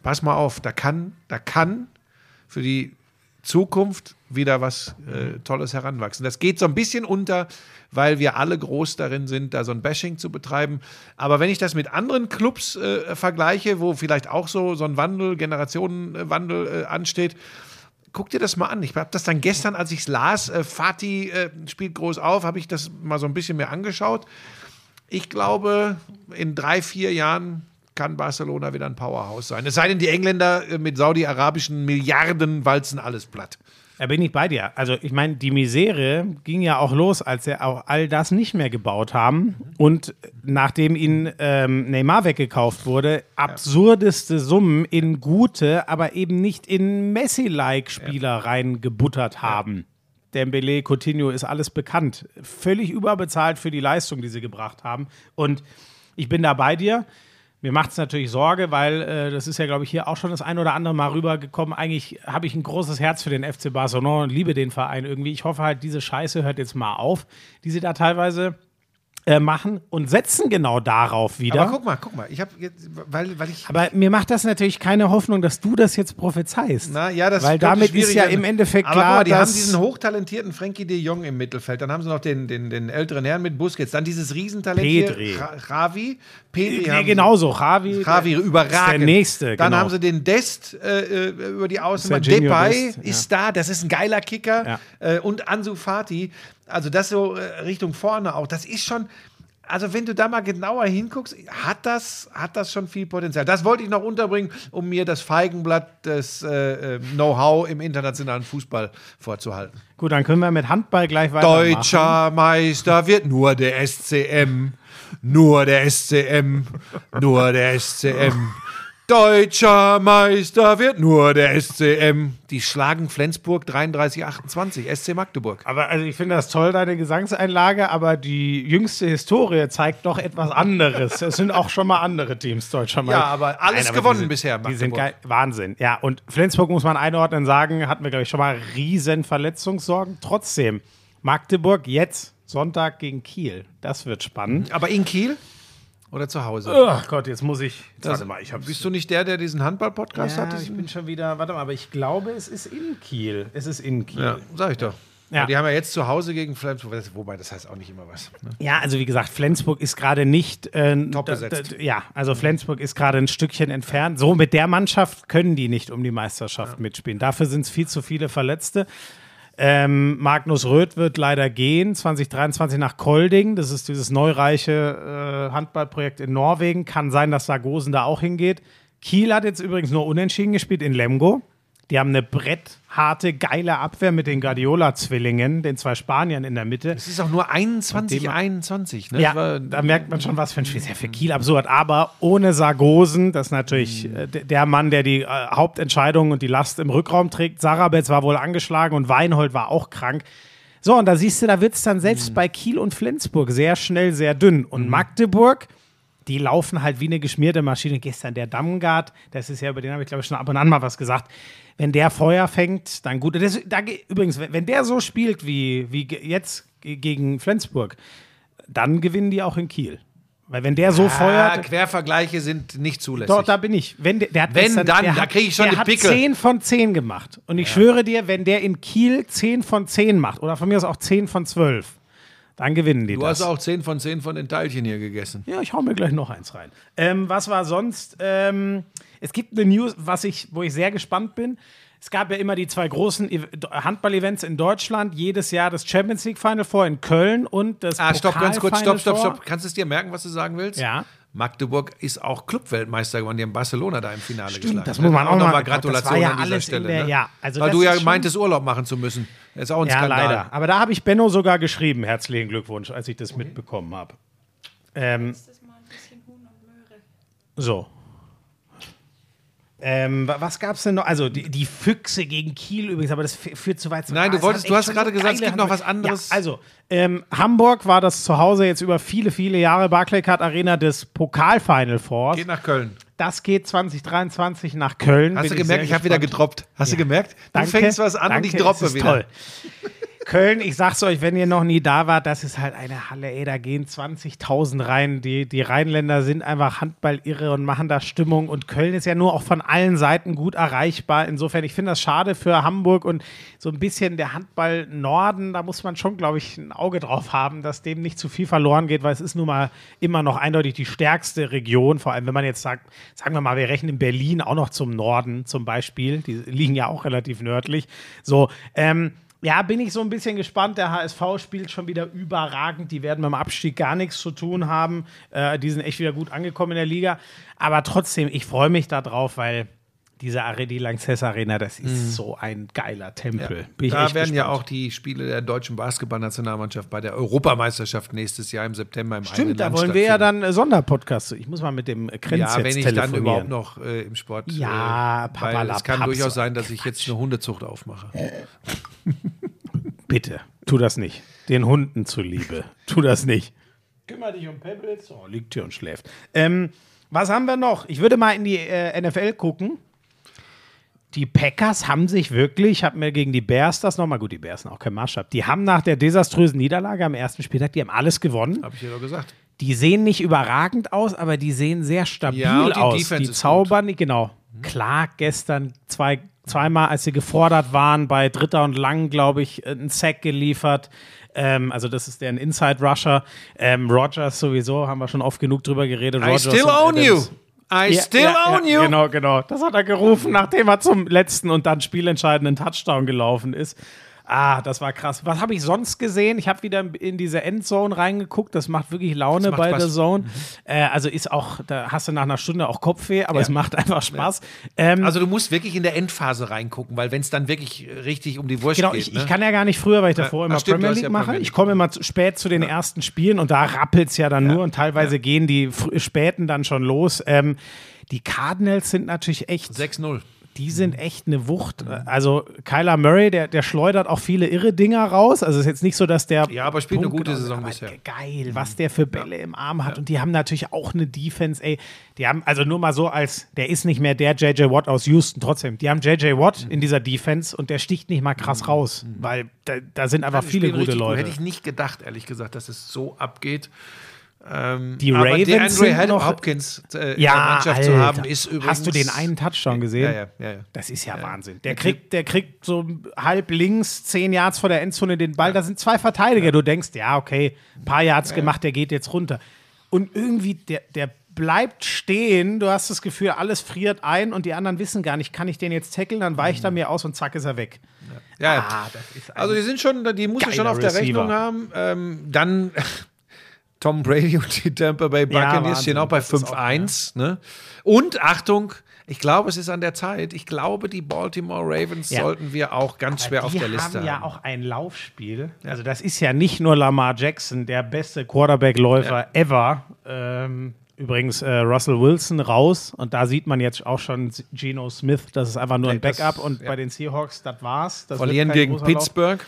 Pass mal auf, da kann, da kann für die Zukunft wieder was äh, Tolles heranwachsen. Das geht so ein bisschen unter, weil wir alle groß darin sind, da so ein Bashing zu betreiben. Aber wenn ich das mit anderen Clubs äh, vergleiche, wo vielleicht auch so, so ein Wandel, Generationenwandel äh, ansteht, guck dir das mal an. Ich habe das dann gestern, als ich es las, äh, Fatih äh, spielt groß auf, habe ich das mal so ein bisschen mehr angeschaut. Ich glaube, in drei, vier Jahren kann Barcelona wieder ein Powerhouse sein. Es sei denn, die Engländer äh, mit saudi-arabischen Milliarden walzen alles platt. Da bin ich bei dir. Also ich meine, die Misere ging ja auch los, als sie auch all das nicht mehr gebaut haben. Und nachdem ihnen ähm, Neymar weggekauft wurde, absurdeste Summen in gute, aber eben nicht in Messi-like Spieler reingebuttert haben. Dembele, Coutinho ist alles bekannt. Völlig überbezahlt für die Leistung, die sie gebracht haben. Und ich bin da bei dir. Mir macht es natürlich Sorge, weil äh, das ist ja, glaube ich, hier auch schon das ein oder andere Mal rübergekommen. Eigentlich habe ich ein großes Herz für den FC Barcelona und liebe den Verein irgendwie. Ich hoffe halt, diese Scheiße hört jetzt mal auf, die sie da teilweise äh, machen und setzen genau darauf wieder. Aber guck mal, guck mal. Ich habe weil, weil ich. Aber mir macht das natürlich keine Hoffnung, dass du das jetzt prophezeist. Na, ja, das Weil damit ist ja im Endeffekt Aber klar, guck mal, die haben diesen hochtalentierten Frankie de Jong im Mittelfeld. Dann haben sie noch den, den, den älteren Herrn mit Busquets. Dann dieses Riesentalent Pedri. hier, Ra- Javi. Pedri nee, haben sie. genauso. Javi, der- überragend. Ist der nächste. Dann genau. haben sie den Dest äh, äh, über die. Serginho Depay Dest, ja. ist da, das ist ein geiler Kicker. Ja. Äh, und Ansu Fati. Also das so äh, Richtung vorne auch. Das ist schon. Also wenn du da mal genauer hinguckst, hat das, hat das schon viel Potenzial. Das wollte ich noch unterbringen, um mir das Feigenblatt des äh, äh, Know-how im internationalen Fußball vorzuhalten. Gut, dann können wir mit Handball gleich weitermachen. Deutscher Meister wird nur der SCM. Nur der SCM. Nur der SCM. Deutscher Meister wird nur der SCM. Die schlagen Flensburg 33-28, SC Magdeburg. Aber also ich finde das toll, deine Gesangseinlage, aber die jüngste Historie zeigt doch etwas anderes. es sind auch schon mal andere Teams deutscher Meister. Ja, aber alles gewonnen die sind, bisher, Die sind geil. Magdeburg. Wahnsinn. Ja, und Flensburg muss man einordnen sagen, hatten wir, glaube ich, schon mal riesen Verletzungssorgen. Trotzdem, Magdeburg jetzt Sonntag gegen Kiel. Das wird spannend. Aber in Kiel oder zu Hause? Oh Gott, jetzt muss ich. Jetzt, Das- warte mal, ich hab's. Bist du nicht der, der diesen Handball-Podcast ja, hat? ich bin schon wieder, warte mal, aber ich glaube, es ist in Kiel. Es ist in Kiel. Ja, sag ich doch. Ja. Die haben ja jetzt zu Hause gegen Flensburg, wobei das heißt auch nicht immer was. Ne? Ja, also wie gesagt, Flensburg ist gerade nicht äh, Top besetzt. ja, also Flensburg ist gerade ein Stückchen entfernt. So mit der Mannschaft können die nicht um die Meisterschaft mitspielen. Dafür sind es viel zu viele Verletzte. Ähm, Magnus Röth wird leider gehen, 2023 nach Kolding. Das ist dieses neureiche äh, Handballprojekt in Norwegen. Kann sein, dass Sargosen da auch hingeht. Kiel hat jetzt übrigens nur unentschieden gespielt in Lemgo. Die haben eine brettharte, geile Abwehr mit den Guardiola-Zwillingen, den zwei Spaniern in der Mitte. Es ist auch nur 21, Dem- 21. Ne? Ja, War- da merkt man schon, was für ein Spiel. Ist ja für Kiel absurd. Aber ohne Sargosen, das ist natürlich Mhm. äh, der Mann, der die äh, Hauptentscheidungen und die Last im Rückraum trägt. Sarabetz war wohl angeschlagen und Weinhold war auch krank. So, und da siehst du, da wird es dann Mhm. selbst bei Kiel und Flensburg sehr schnell, sehr dünn. Und Magdeburg, die laufen halt wie eine geschmierte Maschine. Gestern der Dammgard, das ist ja, über den habe ich glaube ich schon ab und an mal was gesagt. Wenn der Feuer fängt, dann gut. Das, da, ge- übrigens, wenn der so spielt wie, wie jetzt ge- gegen Flensburg, dann gewinnen die auch in Kiel. Weil wenn der so Ah, feuert, Quervergleiche sind nicht zulässig. dort, da bin ich. Wenn der, der hat Wenn, gestern, dann, der da hat, krieg ich schon der hat Pickel. 10 von 10 gemacht. Und ich schwöre dir, wenn der in Kiel 10 von 10 macht, oder von mir aus auch 10 von 12, dann gewinnen die du das. hast auch 10 von 10 von den Teilchen hier gegessen. Ja, ich hau mir gleich noch eins rein. Ähm, was war sonst? Ähm, es gibt eine News, was ich, wo ich sehr gespannt bin. Es gab ja immer die zwei großen Ev- Handball-Events in Deutschland. Jedes Jahr das Champions League Final Four in Köln und das Ah, stopp, ganz kurz, stopp, stopp, stopp. Kannst du es dir merken, was du sagen willst? Ja. Magdeburg ist auch Clubweltmeister geworden. Die haben Barcelona da im Finale geschlagen. das muss man auch noch mal- Gratulation das war ja an dieser alles in Stelle. der- ne? ja, also Weil das du ja meintest, Urlaub machen zu müssen. Das ist auch ein Ja, Skandal. leider. Aber da habe ich Benno sogar geschrieben. Herzlichen Glückwunsch, als ich das mitbekommen habe. Ähm, so. Ähm, wa- was gab es denn noch? Also die, die Füchse gegen Kiel übrigens, aber das fü- führt zu weit. Nein, du Es wolltest- du hast gerade gesagt, es gibt noch was anderes. Ja, also ähm, Hamburg war das zu Hause jetzt über viele, viele Jahre Barclaycard Arena des Pokal-Final Fours. Geht nach Köln. Das geht 2023 nach Köln. Hast Bin du gemerkt, sehr ich habe wieder gedroppt. Hast du gemerkt? Du Danke, fängst was an danke, und ich droppe wieder. Toll. Köln, ich sag's euch, wenn ihr noch nie da wart, das ist halt eine Halle, ey, da gehen 20.000 rein. Die, die Rheinländer sind einfach Handball-irre und machen da Stimmung. Und Köln ist ja nur auch von allen Seiten gut erreichbar. Insofern, ich finde das schade für Hamburg und so ein bisschen der Handball-Norden, da muss man schon, glaube ich, ein Auge drauf haben, dass dem nicht zu viel verloren geht, weil es ist nun mal immer noch eindeutig die stärkste Region. Vor allem, wenn man jetzt sagt, sagen wir mal, wir rechnen Berlin auch noch zum Norden zum Beispiel. Die liegen ja auch relativ nördlich. So, ähm, ja, bin ich so ein bisschen gespannt. Der HSV spielt schon wieder überragend. Die werden beim Abstieg gar nichts zu tun haben. Äh, die sind echt wieder gut angekommen in der Liga. Aber trotzdem, ich freue mich darauf, weil diese Are die Lanxess Arena, das ist so ein geiler Tempel. Mhm. Da werden ja gespannt. auch die Spiele der deutschen Basketballnationalmannschaft bei der Europameisterschaft nächstes Jahr im September im Stimmt, da wollen wir ja dann äh, Sonderpodcast. Ich muss mal mit dem Krenz Ja, jetzt wenn ich dann überhaupt noch äh, im Sport. Ja, äh, Papa es kann durchaus sein, ein dass ich jetzt eine Hundezucht aufmache. Bitte, tu das nicht. Den Hunden zuliebe. Tu das nicht. Kümmer dich um Pebbles. Oh, liegt hier und schläft. Ähm, was haben wir noch? Ich würde mal in die äh, NFL gucken. Die Packers haben sich wirklich, ich habe mir gegen die Bears das nochmal, gut, die Bears sind auch kein Maßstab, die haben nach der desaströsen Niederlage am ersten Spieltag, die haben alles gewonnen. Habe ich ja doch gesagt. Die sehen nicht überragend aus, aber die sehen sehr stabil Ja, die aus. Defense die zaubern, nicht genau. Clark gestern zwei, zweimal, als sie gefordert waren, bei Dritter und Lang, glaube ich, einen Sack geliefert. Ähm, also das ist deren Inside Rusher. Ähm, Rogers sowieso, haben wir schon oft genug drüber geredet. I Rogers still own you. I Ja, still ja, own you. Genau, genau. Das hat er gerufen, nachdem er zum letzten und dann spielentscheidenden Touchdown gelaufen ist. Ah, das war krass. Was habe ich sonst gesehen? Ich habe wieder in diese Endzone reingeguckt. Das macht wirklich Laune macht bei Spaß. Mhm. der Zone. Äh, also ist auch, da hast du nach einer Stunde auch Kopfweh, aber es macht einfach Spaß. Ähm, Also du musst wirklich in der Endphase reingucken, weil wenn es dann wirklich richtig um die Wurst Genau, geht. ich, ne? ich kann ja gar nicht früher, weil ich davor Ja, immer stimmt, Premier League ja mache. Premier League. Ich komme immer zu spät zu den ersten Spielen und da rappelt es ja dann nur und teilweise gehen die späten dann schon los. Ähm, die Cardinals sind natürlich echt 6-0. Die sind echt eine Wucht. Also Kyler Murray, der, der schleudert auch viele irre Dinger raus. Also es ist jetzt nicht so, dass der. Ja, aber spielt eine Punkt- gute Saison bisher. Geil, was der für Bälle im Arm hat. Und die haben natürlich auch eine Defense, ey. Die haben, also nur mal so als, der ist nicht mehr der JJ Watt aus Houston, trotzdem. Die haben JJ Watt Mhm. in dieser Defense und der sticht nicht mal krass raus, weil da, da sind einfach viele gute gut. Leute. Hätte ich nicht gedacht, ehrlich gesagt, dass es so abgeht. Ähm, Die aber Ravens DeAndre sind Hel- noch- Hopkins äh, in ja, der Mannschaft Alter. zu haben, ist übrigens. Hast du den einen Touchdown gesehen? Ja, ja, ja. Das ist ja, Wahnsinn. Der kriegt, der kriegt so halb links, zehn Yards vor der Endzone den Ball. Da sind zwei Verteidiger. Du denkst, ja, okay, ein paar Yards gemacht, der geht jetzt runter. Und irgendwie, der, der bleibt stehen. Du hast das Gefühl, alles friert ein und die anderen wissen gar nicht, kann ich den jetzt tackeln? Dann weicht er mir aus und zack ist er weg. Ja, ja. Ah, das ist ein Also die sind schon, die du geiler schon auf der. Rechnung haben. Ähm, dann Tom Brady und die Tampa Bay Ja, Buccaneers stehen Wahnsinn. auch bei Das ist auch, 5-1. Ne? Und Achtung, ich glaube, es ist an der Zeit. Ich glaube, die Baltimore Ravens Ja. sollten wir auch ganz schwer auf die der Liste haben ja haben. auch ein Laufspiel. Also das ist ja nicht nur Lamar Jackson, der beste Quarterback-Läufer ever. Ähm, übrigens äh, Russell Wilson raus und da sieht man jetzt auch schon Geno Smith, das ist einfach nur ein Nee, das- Backup und ja. bei den Seahawks, das war's. Das Verlieren gegen. Pittsburgh.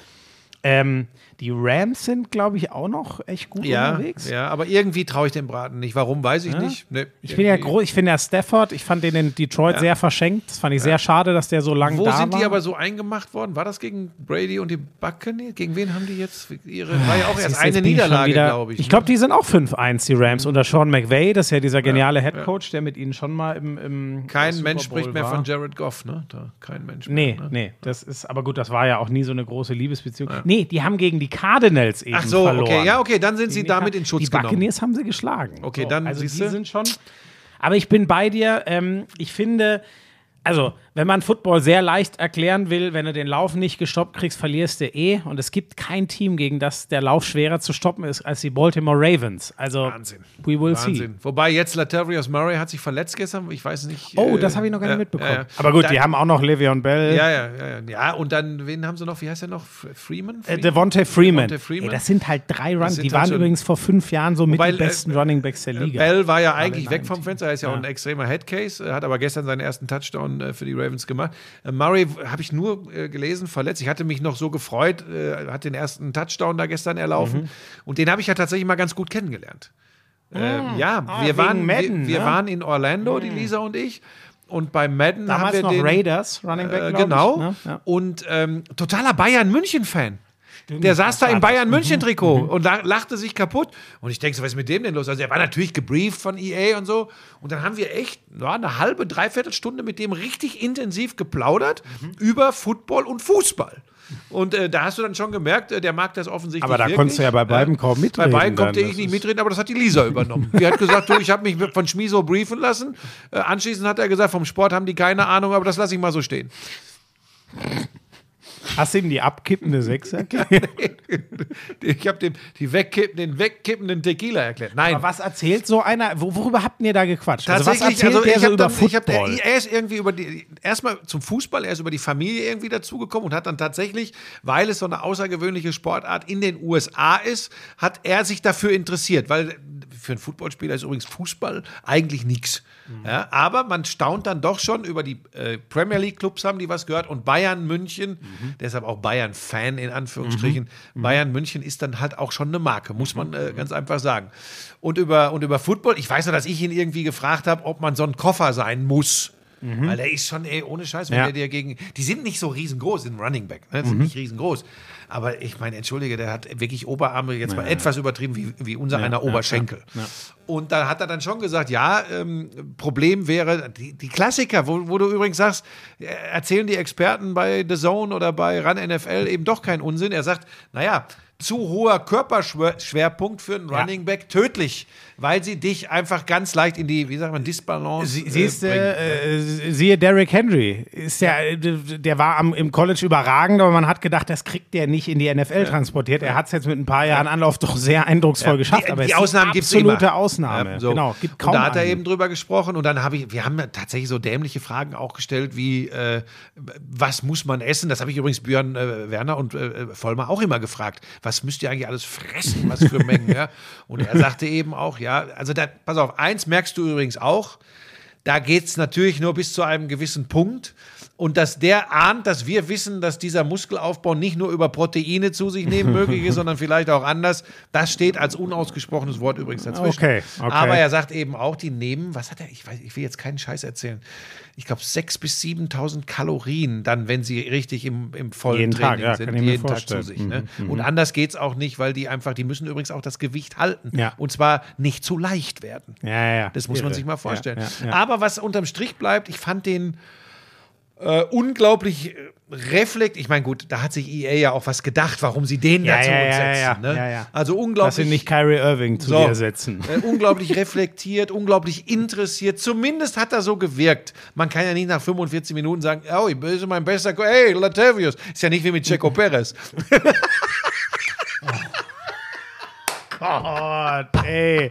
Ähm, die Rams sind, glaube ich, auch noch echt gut Ja, unterwegs. ja, aber irgendwie traue ich dem Braten nicht. Warum, weiß ich nicht. Nee, Ich finde ja groß, ich finde ja Stafford, ich fand den in Detroit sehr verschenkt. Das fand ich sehr schade, dass der so lange Wo da sind war. die aber so eingemacht worden? War das gegen Brady und die Buccaneers? Gegen wen haben die jetzt ihre? War ja auch Das erst eine bin Niederlage, glaube ich. Ich ne? glaube, die sind auch 5-1, die Rams. Unter Sean McVay, das ist ja dieser geniale Headcoach, der mit ihnen schon mal im, im Kein Mensch spricht mehr war. von Jared Goff, ne? Da, kein Mensch Nee, mehr. Ne? nee, das ist, aber gut, das war ja auch nie so eine große Liebesbeziehung. Nee, die haben gegen die Cardinals eben Ach so, verloren. okay, ja, okay, dann sind sie die damit Ka- in Schutz Die genommen. Buccaneers haben sie geschlagen. Okay, dann also siehst die sind schon. Aber ich bin bei dir. Ähm, ich finde, also wenn man Football sehr leicht erklären will, wenn du den Lauf nicht gestoppt kriegst, verlierst du eh. Und es gibt kein Team, gegen das der Lauf schwerer zu stoppen ist als die Baltimore Ravens. Also Wahnsinn. we will see. Wahnsinn. Wobei jetzt Latavius Murray hat sich verletzt gestern, ich weiß nicht. Oh, äh, das habe ich noch gar nicht ja, mitbekommen. ja. Aber gut, Da- die haben auch noch Le'Veon Bell. Ja, ja, ja, ja. Ja, und dann, wen haben sie noch? Wie heißt der noch? F- Freeman? Äh, Freeman? Devontae Freeman. Devontae Freeman. Ey, das sind halt drei Runs. Die halt waren schon- übrigens vor fünf Jahren so mit Wobei, die besten äh, Running Backs der Liga. Bell war ja eigentlich weg vom 90. Fenster, er ist ja, auch Ja. ein extremer Headcase, äh, hat aber gestern seinen ersten Touchdown äh, für die Ravens gemacht. Äh, Murray habe ich nur äh, gelesen, verletzt. Ich hatte mich noch so gefreut, äh, hat den ersten Touchdown da gestern erlaufen Mhm. und den habe ich ja tatsächlich mal ganz gut kennengelernt. Äh, ja, Ah, wir, waren, Madden, wir, wir ne? waren in Orlando, die Lisa und ich. Und bei Madden Damals haben wir noch den, Raiders, Running Back, äh, genau. Ich, ne? ja. Und ähm, totaler Der saß da im das. Bayern-München-Trikot und la lachte sich kaputt. Und ich denke so, was ist mit dem denn los? Also er war natürlich gebrieft von EA und so. Und dann haben wir echt ja, eine halbe, dreiviertel Stunde mit dem richtig intensiv geplaudert über Football und Fußball. Und äh, da hast du dann schon gemerkt, äh, der mag das offensichtlich Aber da wirklich. konntest du ja bei beiden kaum mitreden Bei beiden konnte ich nicht mitreden, aber das hat die Lisa übernommen. Die hat gesagt, du, ich habe mich von Schmiso briefen lassen. Äh, anschließend hat er gesagt, vom Sport haben die keine Ahnung, aber das lasse ich mal so stehen. Hast du ihm die abkippende Sechser? Ich habe dem die wegkippen, den wegkippenden Tequila erklärt. Nein, Aber was erzählt so einer? Wo, worüber habt ihr da gequatscht? Also was Tatsächlich, erzählt also, der so über dann, ich hab, er ist irgendwie über die, erstmal zum Fußball, er ist über die Familie irgendwie dazugekommen und hat dann tatsächlich, weil es so eine außergewöhnliche Sportart in den USA ist, hat er sich dafür interessiert, weil für einen Footballspieler ist übrigens Fußball eigentlich nichts. Mhm. Ja, aber man staunt dann doch schon über die äh, Premier League Clubs haben die was gehört und Bayern München, Mhm. deshalb auch Bayern Fan in Anführungsstrichen. Bayern München ist dann halt auch schon eine Marke, muss man Mhm. äh, ganz einfach sagen. Und über und über Football, ich weiß nur, dass ich ihn irgendwie gefragt habe, ob man so ein Koffer sein muss. Weil der ist schon, ey, ohne Scheiß, wenn Ja. der dir gegen. Die sind nicht so riesengroß, sind Running Back, ne? Die sind nicht riesengroß. Aber ich meine, entschuldige, der hat wirklich Oberarme jetzt mal etwas übertrieben, wie, wie unser einer Oberschenkel. Und da hat er dann schon gesagt, ja, ähm, Problem wäre, die, die Klassiker, wo, wo du übrigens sagst, äh, erzählen die Experten bei The Zone oder bei Run NFL eben doch keinen Unsinn. Er sagt, naja, zu hoher Körperschwerpunkt für einen Ja. Running Back tödlich, weil sie dich einfach ganz leicht in die, wie sagt man, Disbalance Sie, äh, siehst bringen. äh, siehe Derrick Henry. Ist ja, äh, der war am, im College überragend, aber man hat gedacht, das kriegt der nicht in die NFL transportiert. Er hat es jetzt mit ein paar Jahren Anlauf doch sehr eindrucksvoll geschafft. Die, aber die Ausnahmen gibt es absolute. Ausnahme. Ja, so. Genau, gibt und kaum da hat er eben drüber gesprochen und dann habe ich, wir haben ja tatsächlich so dämliche Fragen auch gestellt wie, äh, was muss man essen? Das habe ich übrigens Björn äh, Werner und äh, Vollmer auch immer gefragt. Was müsst ihr eigentlich alles fressen? Was für Mengen? ja? Und er sagte eben auch, ja, also da, pass auf, eins merkst du übrigens auch, da geht es natürlich nur bis zu einem gewissen Punkt. Und dass der ahnt, dass wir wissen, dass dieser Muskelaufbau nicht nur über Proteine zu sich nehmen möglich ist, sondern vielleicht auch anders, das steht als unausgesprochenes Wort übrigens dazwischen. Okay, okay. Aber er sagt eben auch, die nehmen, was hat er, ich, weiß, ich will jetzt keinen Scheiß erzählen, ich glaube 6.000 bis 7.000 Kalorien dann, wenn sie richtig im, im vollen Jeden Tag, Training ja, sind, jeden Tag zu sich. Ne? Und anders geht es auch nicht, weil die einfach, die müssen übrigens auch das Gewicht halten. Ja. Und zwar nicht zu leicht werden. Ja. Das muss man sich mal vorstellen. Ja. Aber was unterm Strich bleibt, ich fand den äh, unglaublich äh, reflekt. Ich meine, gut, da hat sich EA ja auch was gedacht, warum sie den Ja, da zu ja, ja, setzen. ja, ne? ja, ja. Also unglaublich. ihn nicht Kyrie Irving zu So. dir setzen. Äh, unglaublich reflektiert, unglaublich interessiert. Zumindest hat er so gewirkt. Man kann ja nicht nach 45 Minuten sagen, oh, ich bin mein bester, Ko- hey, Latavius. Ist ja nicht wie mit Checo Perez. Gott, ey.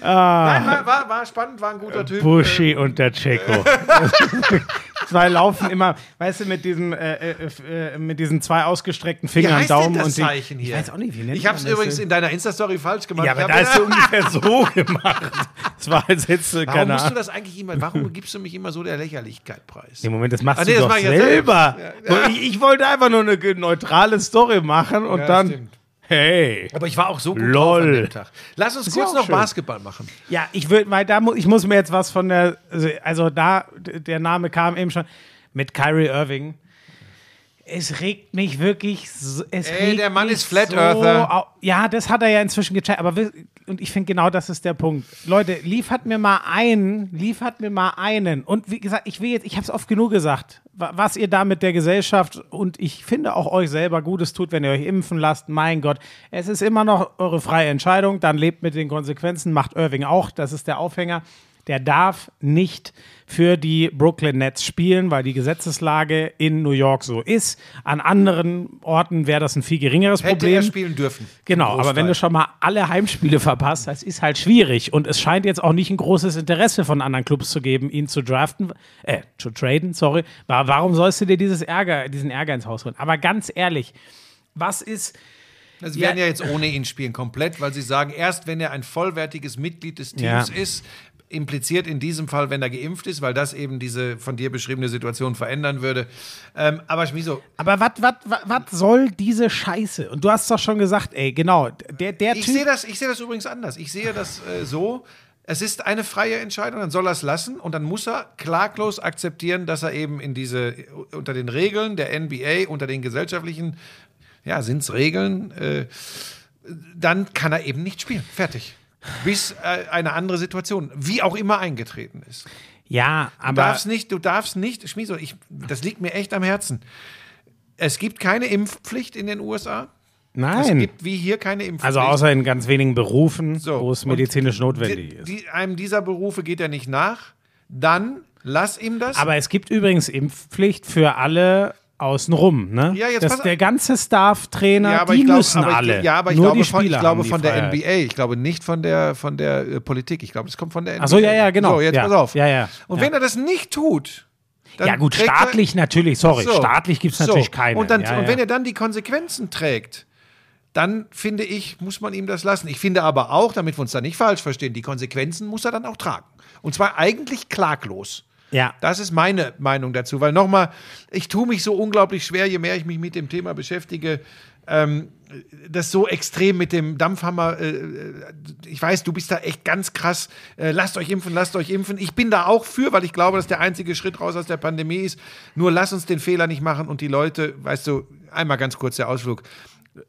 Nein, war, war, war spannend, war ein guter Typ. Bushi und der Checo. zwei laufen immer, weißt du, mit diesen, äh, äh, äh, mit diesen zwei ausgestreckten Wie Fingern, heißt Daumen das und die- Zeichen hier? Ich weiß auch nicht, wie nennt Ich habe es das übrigens in deiner Insta-Story falsch gemacht. Ja, aber da gedacht, du ungefähr so gemacht. Es war, als hättest du, Warum musst du das eigentlich immer, warum gibst du mich immer so der Lächerlichkeit preis? Im Moment, das machst Ah, du nee, das doch ja selber. selbst. Ich, ich wollte einfach nur eine neutrale Story machen und Ja, dann, stimmt. Hey. Aber ich war auch so gut Lol. drauf an dem Tag. Lass uns Ist kurz ja noch schön. Basketball machen. Ja, ich will, weil da mu ich muss mir jetzt was von der, also da, d- der Name kam eben schon, mit Kyrie Irving. Es regt mich wirklich. So, es Ey, der Mann ist Flat so Earther. au- Ja, das hat er ja inzwischen gecheckt. Aber wir- und ich finde genau das ist der Punkt. Leute, liefert mir mal einen, liefert mir mal einen. Und wie gesagt, ich will jetzt, ich habe es oft genug gesagt, wa- was ihr da mit der Gesellschaft und ich finde auch euch selber Gutes tut, wenn ihr euch impfen lasst. Mein Gott, es ist immer noch eure freie Entscheidung. Dann lebt mit den Konsequenzen. Macht Irving auch. Das ist der Aufhänger. Der darf nicht für die Brooklyn Nets spielen, weil die Gesetzeslage in New York so ist. An anderen Orten wäre das ein viel geringeres Hätte Problem. er spielen dürfen. Genau, aber wenn du schon mal alle Heimspiele verpasst, das ist halt schwierig. Und es scheint jetzt auch nicht ein großes Interesse von anderen Clubs zu geben, ihn zu draften, äh, zu traden, sorry. Wa- Warum sollst du dir dieses Ärger, diesen Ärger ins Haus holen? Aber ganz ehrlich, was ist, Sie Ja. werden ja jetzt ohne ihn spielen, komplett, weil sie sagen, erst wenn er ein vollwertiges Mitglied des Teams Ja. ist, impliziert in diesem Fall, wenn er geimpft ist, weil das eben diese von dir beschriebene Situation verändern würde. Ähm, aber Schmiso, aber was soll diese Scheiße? Und du hast doch schon gesagt, ey, genau, der, der ich Typ. sehe das, ich sehe das übrigens anders. Ich sehe das äh, so. Es ist eine freie Entscheidung, dann soll er es lassen und dann muss er klaglos akzeptieren, dass er eben in diese unter den Regeln der NBA, unter den gesellschaftlichen, ja, sind es Regeln, äh, dann kann er eben nicht spielen. Fertig. Bis äh, eine andere Situation, wie auch immer eingetreten ist. ja, Du aber. darfst nicht, du darfst nicht, Schmieso, ich, das liegt mir echt am Herzen. Es gibt keine Impfpflicht in den USA. Es nein. gibt wie hier keine Impfpflicht. Also außer in ganz wenigen Berufen, So, wo es medizinisch die, notwendig ist. Die, einem dieser Berufe geht er nicht nach. Dann lass ihm das. Aber es gibt übrigens Impfpflicht für alle außenrum, ne? Ja, jetzt der ganze Staff-Trainer, ja, aber die ich glaub, müssen ich, alle. Ja, aber ich Nur glaube, die von, Spieler ich glaube von der Freiheit. NBA. Ich glaube nicht von der, von der äh, Politik. Ich glaube, das kommt von der NBA. Ach so, ja, ja, genau. So, jetzt Ja. pass auf. Ja, ja. Und Ja. wenn er das nicht tut, dann Ja gut, trägt er- staatlich natürlich, sorry, So. staatlich gibt es So. natürlich keine. Und, dann, ja, und ja. wenn er dann die Konsequenzen trägt, dann finde ich, muss man ihm das lassen. Ich finde aber auch, damit wir uns da nicht falsch verstehen, die Konsequenzen muss er dann auch tragen. Und zwar eigentlich klaglos. Ja. Das ist meine Meinung dazu, weil nochmal, ich tue mich so unglaublich schwer, je mehr ich mich mit dem Thema beschäftige, ähm, das so extrem mit dem Dampfhammer, äh, äh, ich weiß, du bist da echt ganz krass, äh, lasst euch impfen, lasst euch impfen. Ich bin da auch für, weil ich glaube, dass der einzige Schritt raus aus der Pandemie ist. Nur lass uns den Fehler nicht machen und die Leute, weißt du, einmal ganz kurz der Ausflug.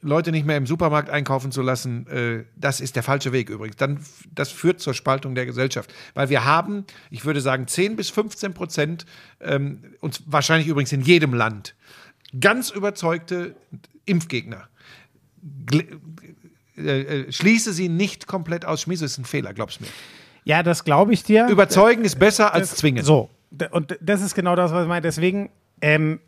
Leute nicht mehr im Supermarkt einkaufen zu lassen, äh, das ist der falsche Weg übrigens. Dann, das führt zur Spaltung der Gesellschaft. Weil wir haben, ich würde sagen, 10 bis 15 Prozent, ähm, und wahrscheinlich übrigens in jedem Land, ganz überzeugte Impfgegner. Gl- äh, äh, schließe sie nicht komplett aus. Schmiese ist ein Fehler, glaub's mir. ja, das glaube ich dir. Überzeugen ist besser als zwingen. So, und das ist genau das, was ich meine. Deswegen, ähm,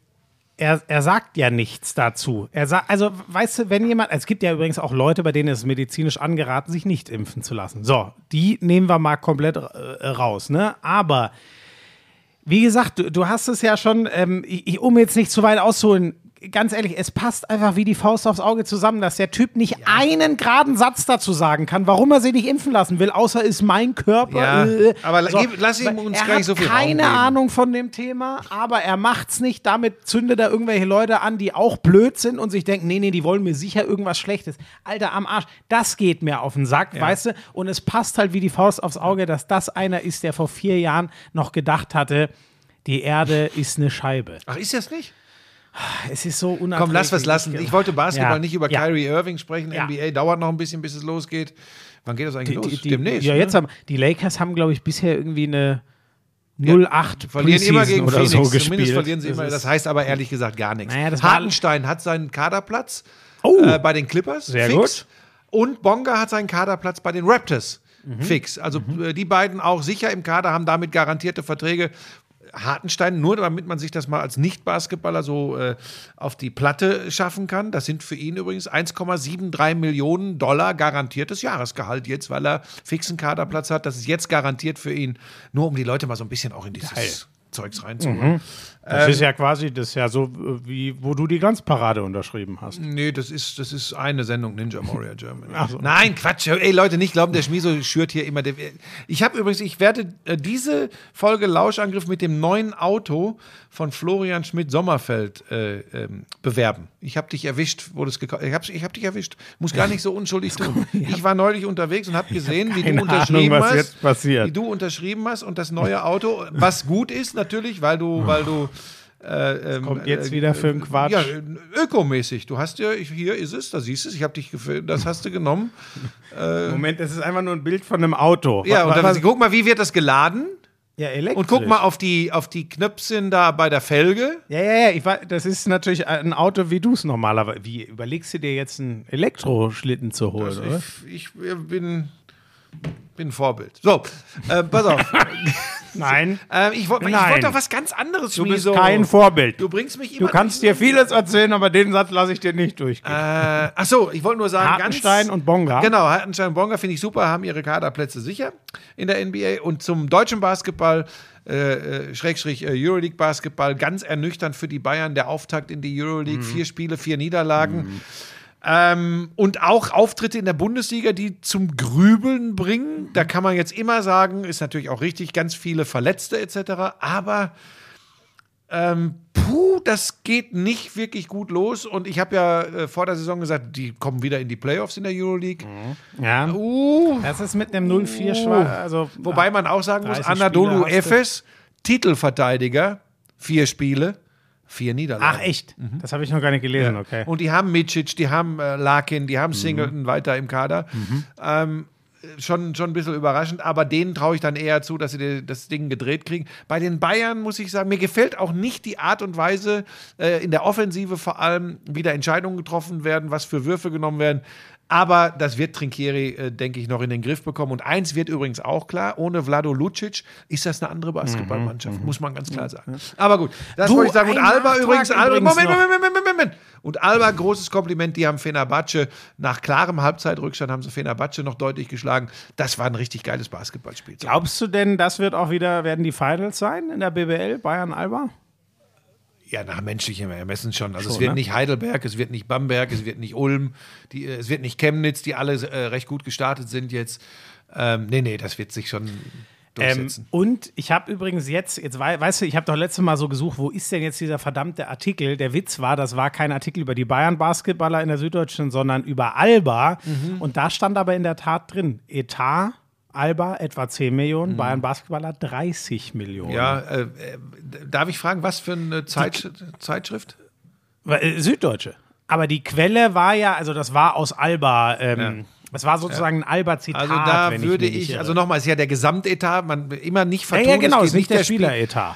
er, er sagt ja nichts dazu. Er sagt, also, weißt du, wenn jemand, es gibt ja übrigens auch Leute, bei denen ist medizinisch angeraten, sich nicht impfen zu lassen. So, die nehmen wir mal komplett äh, raus, ne? Aber wie gesagt, du, du hast es ja schon, ähm, ich, um jetzt nicht zu weit auszuholen, ganz ehrlich, es passt einfach wie die Faust aufs Auge zusammen, dass der Typ nicht einen geraden Satz dazu sagen kann, warum er sich nicht impfen lassen will, außer ist mein Körper. Ja, äh, aber gib- lass ihm uns er gar nicht so viel keine. Ahnung von dem Thema, aber er macht's nicht. Damit zündet er irgendwelche Leute an, die auch blöd sind und sich denken, nee, nee, die wollen mir sicher irgendwas Schlechtes. Alter, am Arsch. Das geht mir auf den Sack, weißt du? Und es passt halt wie die Faust aufs Auge, dass das einer ist, der vor vier Jahren noch gedacht hatte, die Erde ist eine Scheibe. Ach, ist das nicht? Es ist so unerträglich. Komm, lass was lassen. Ich wollte Basketball Ja. nicht über Ja. Kyrie Irving sprechen. Ja. NBA dauert noch ein bisschen, bis es losgeht. Wann geht das eigentlich los? Die, die, Demnächst. ja, ne? jetzt haben, die Lakers haben, glaube ich, bisher irgendwie eine 08 verlieren immer gegen oder Phoenix. so Zumindest gespielt. verlieren sie immer. ist- Das heißt aber ehrlich gesagt gar nichts. Naja, das Hartenstein hat seinen Kaderplatz Oh. äh, bei den Clippers. Sehr fix. gut. Und Bonga hat seinen Kaderplatz bei den Raptors. Mhm. Fix. Also äh, die beiden auch sicher im Kader haben damit garantierte Verträge. Hartenstein, nur damit man sich das mal als Nicht-Basketballer so äh, auf die Platte schaffen kann. Das sind für ihn übrigens 1,73 Millionen Dollar garantiertes Jahresgehalt jetzt, weil er fixen Kaderplatz hat. Das ist jetzt garantiert für ihn, nur um die Leute mal so ein bisschen auch in dieses Zeugs reinzuholen. Das ist ja quasi, das ist ja so, wie wo du die Glanzparade unterschrieben hast. Nee, das ist, das ist eine Sendung Ninja Warrior Germany. Nein, Quatsch. Ey, Leute, nicht glauben, der Schmiso schürt hier immer. Der, ich habe übrigens, ich werde äh, diese Folge Lauschangriff mit dem neuen Auto von Florian Schmidt-Sommerfeld äh, ähm, bewerben. Ich habe dich erwischt, wo das gekauft Ich habe ich hab dich erwischt. Muss gar nicht so unschuldig tun. Ich war neulich unterwegs und habe gesehen, wie du unterschrieben Ahnung, hast. Wie du unterschrieben hast und das neue Auto, was gut ist natürlich, weil du, weil du äh, ähm, kommt jetzt wieder für einen Quatsch. Ja, ökomäßig. Du hast ja, hier ist es, da siehst du es, ich habe dich gefilmt, das hast du genommen. Moment, das ist einfach nur ein Bild von einem Auto. Ja, Wa- und dann, guck mal, wie wird das geladen? ja, elektrisch. Und guck mal auf die, auf die Knöpfchen da bei der Felge. Ja, ja, ja, ich weiß, das ist natürlich ein Auto, wie du es normalerweise. Wie überlegst du dir jetzt einen Elektroschlitten zu holen, oder? Ich, ich bin, bin ein Vorbild. So, äh, pass auf. Nein. äh, ich wollte wollt doch was ganz anderes Du bist Schmieso. kein Vorbild. Du bringst mich Du immer. kannst dir vieles erzählen, aber den Satz lasse ich dir nicht durchgehen. Äh, ach so, ich wollte nur sagen, Hartenstein ganz, und Bonga. Genau, Hartenstein und Bonga finde ich super, haben ihre Kaderplätze sicher in der NBA. Und zum deutschen Basketball, äh, äh, Schrägstrich äh, Euroleague Basketball, ganz ernüchternd für die Bayern, der Auftakt in die Euroleague. Vier Spiele, vier Niederlagen. Ähm, und auch Auftritte in der Bundesliga, die zum Grübeln bringen. Da kann man jetzt immer sagen, ist natürlich auch richtig, ganz viele Verletzte etc. Aber ähm, puh, das geht nicht wirklich gut los. Und ich habe ja äh, vor der Saison gesagt, die kommen wieder in die Playoffs in der Euroleague. Ja. Uh, Das ist mit einem 0-4 schwach. Also, wobei man auch sagen muss, 30 Anadolu. Efes, Titelverteidiger, vier Spiele, vier Niederlagen. Ach, echt? Das habe ich noch gar nicht gelesen, okay. Und die haben Micic, die haben äh, Larkin, die haben Mhm. Singleton weiter im Kader. Ähm, schon, schon ein bisschen überraschend, aber denen traue ich dann eher zu, dass sie das Ding gedreht kriegen. Bei den Bayern muss ich sagen, mir gefällt auch nicht die Art und Weise, äh, in der Offensive vor allem, wie da Entscheidungen getroffen werden, was für Würfe genommen werden. Aber das wird Trinkieri, äh, denke ich, noch in den Griff bekommen. Und eins wird übrigens auch klar: ohne Vlado Lucic ist das eine andere Basketballmannschaft, muss man ganz klar sagen. Aber gut, das Du, wollte ich sagen. Und Alba Nachtrag übrigens, Alba, übrigens Moment. Moment, Moment, Moment, Moment. Und Alba, großes Kompliment, die haben Fenerbahce nach klarem Halbzeitrückstand haben sie Fenerbahce noch deutlich geschlagen. Das war ein richtig geiles Basketballspiel. Glaubst du denn, das wird auch wieder, werden die Finals sein in der BBL, Bayern-Alba? Ja, nach menschlichem Ermessen schon. Also es Schon, wird ne? nicht Heidelberg, es wird nicht Bamberg, es wird nicht Ulm, die, äh, es wird nicht Chemnitz, die alle äh, recht gut gestartet sind jetzt. Ähm, nee, nee, das wird sich schon Ähm, durchsetzen. und ich habe übrigens jetzt, jetzt wei weißt du, ich habe doch letztes Mal so gesucht, wo ist denn jetzt dieser verdammte Artikel? Der Witz war, das war kein Artikel über die Bayern-Basketballer in der Süddeutschen, sondern über Alba. Mhm. Und da stand aber in der Tat drin, Etat Alba etwa 10 Millionen, Bayern-Basketballer 30 Millionen. Mhm. ja, äh, äh, darf ich fragen, was für eine Zeit, Zeitschrift? Äh, Süddeutsche. Aber die Quelle war ja, also das war aus Alba, ähm, das war sozusagen ein Alba-Zitat. Also da würde ich, irre. also nochmal, ist ja der Gesamtetat, man immer nicht ja, vertun. ja, genau, es ist nicht der Spiel- Spieleretat.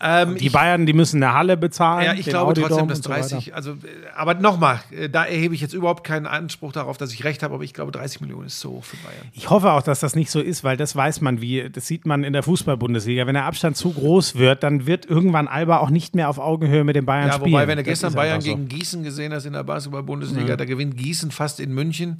Ähm, Die Bayern, die müssen eine Halle bezahlen. Ja, ich glaube Audidom trotzdem, dass und so weiter. 30, also, äh, aber nochmal, äh, da erhebe ich jetzt überhaupt keinen Anspruch darauf, dass ich recht habe, aber ich glaube, 30 Millionen ist so hoch für Bayern. Ich hoffe auch, dass das nicht so ist, weil das weiß man, wie, das sieht man in der Fußball-Bundesliga. Wenn der Abstand zu groß wird, dann wird irgendwann Alba auch nicht mehr auf Augenhöhe mit den Bayern Ja, spielen. wobei, wenn du Das gestern Bayern so. gegen Gießen gesehen hast in der Basketball-Bundesliga, da gewinnt Gießen fast in München.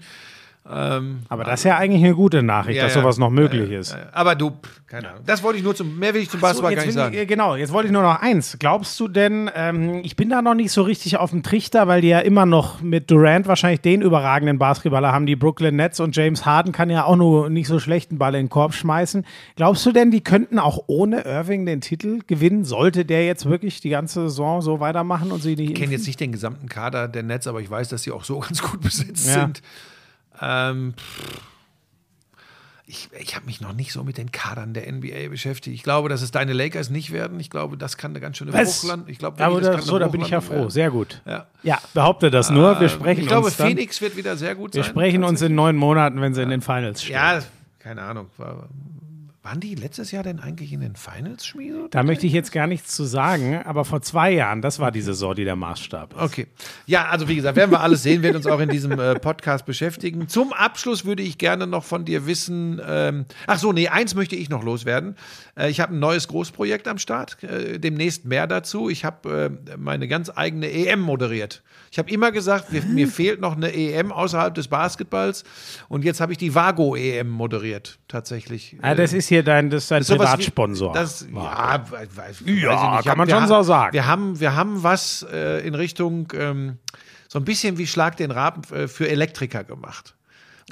Ähm, Aber das ist ja eigentlich eine gute Nachricht, ja, dass ja. sowas noch möglich Ja, ist. ja, ja. Aber du, pff, keine Ahnung. Das wollte ich nur zum, mehr will ich zum So, Basketball jetzt gar nicht sagen. ich, genau, jetzt wollte ich nur noch eins. Glaubst du denn, ähm, ich bin da noch nicht so richtig auf dem Trichter, weil die ja immer noch mit Durant wahrscheinlich den überragenden Basketballer haben, die Brooklyn Nets und James Harden kann ja auch nur nicht so schlechten Ball in den Korb schmeißen. Glaubst du denn, die könnten auch ohne Irving den Titel gewinnen? Sollte der jetzt wirklich die ganze Saison so weitermachen und sie die Ich kenne jetzt nicht den gesamten Kader der Netz, aber ich weiß, dass sie auch so ganz gut besetzt Ja. sind. Ähm, ich ich habe mich noch nicht so mit den Kadern der NBA beschäftigt. Ich glaube, dass es deine Lakers nicht werden. Ich glaube, das kann eine ganz schöne Was? Bruchland. Ich glaube, Ja, aber das das, so, da bin ich ja froh. Sehr gut. werden. Ja, behaupte das nur. Wir Ja. sprechen ich glaube, uns dann, Phoenix wird wieder sehr gut Wir sein. sprechen uns in neun Monaten, wenn sie in den Finals stehen. Ja, keine Ahnung. War, waren die letztes Jahr denn eigentlich in den Finals, Schmieso? Da möchte ich jetzt gar nichts zu sagen, aber vor zwei Jahren, das war die Saison, die der Maßstab ist. Okay. Ja, also wie gesagt, werden wir alles sehen, werden uns auch in diesem äh, Podcast beschäftigen. Zum Abschluss würde ich gerne noch von dir wissen, ähm, ach so, nee, eins möchte ich noch loswerden. Äh, ich habe ein neues Großprojekt am Start, äh, demnächst mehr dazu. Ich habe äh, meine ganz eigene EM moderiert. Ich habe immer gesagt, wir, mir fehlt noch eine EM außerhalb des Basketballs und jetzt habe ich die Vago EM moderiert, tatsächlich. Ah, das ist hier dein, das ist dein Sowas wie- Privatsponsor. Das, ja, weiß, weiß Ja, nicht. kann hab- man schon so sagen. Wir haben, wir haben was äh, in Richtung ähm, so ein bisschen wie Schlag den Raben äh, für Elektriker gemacht.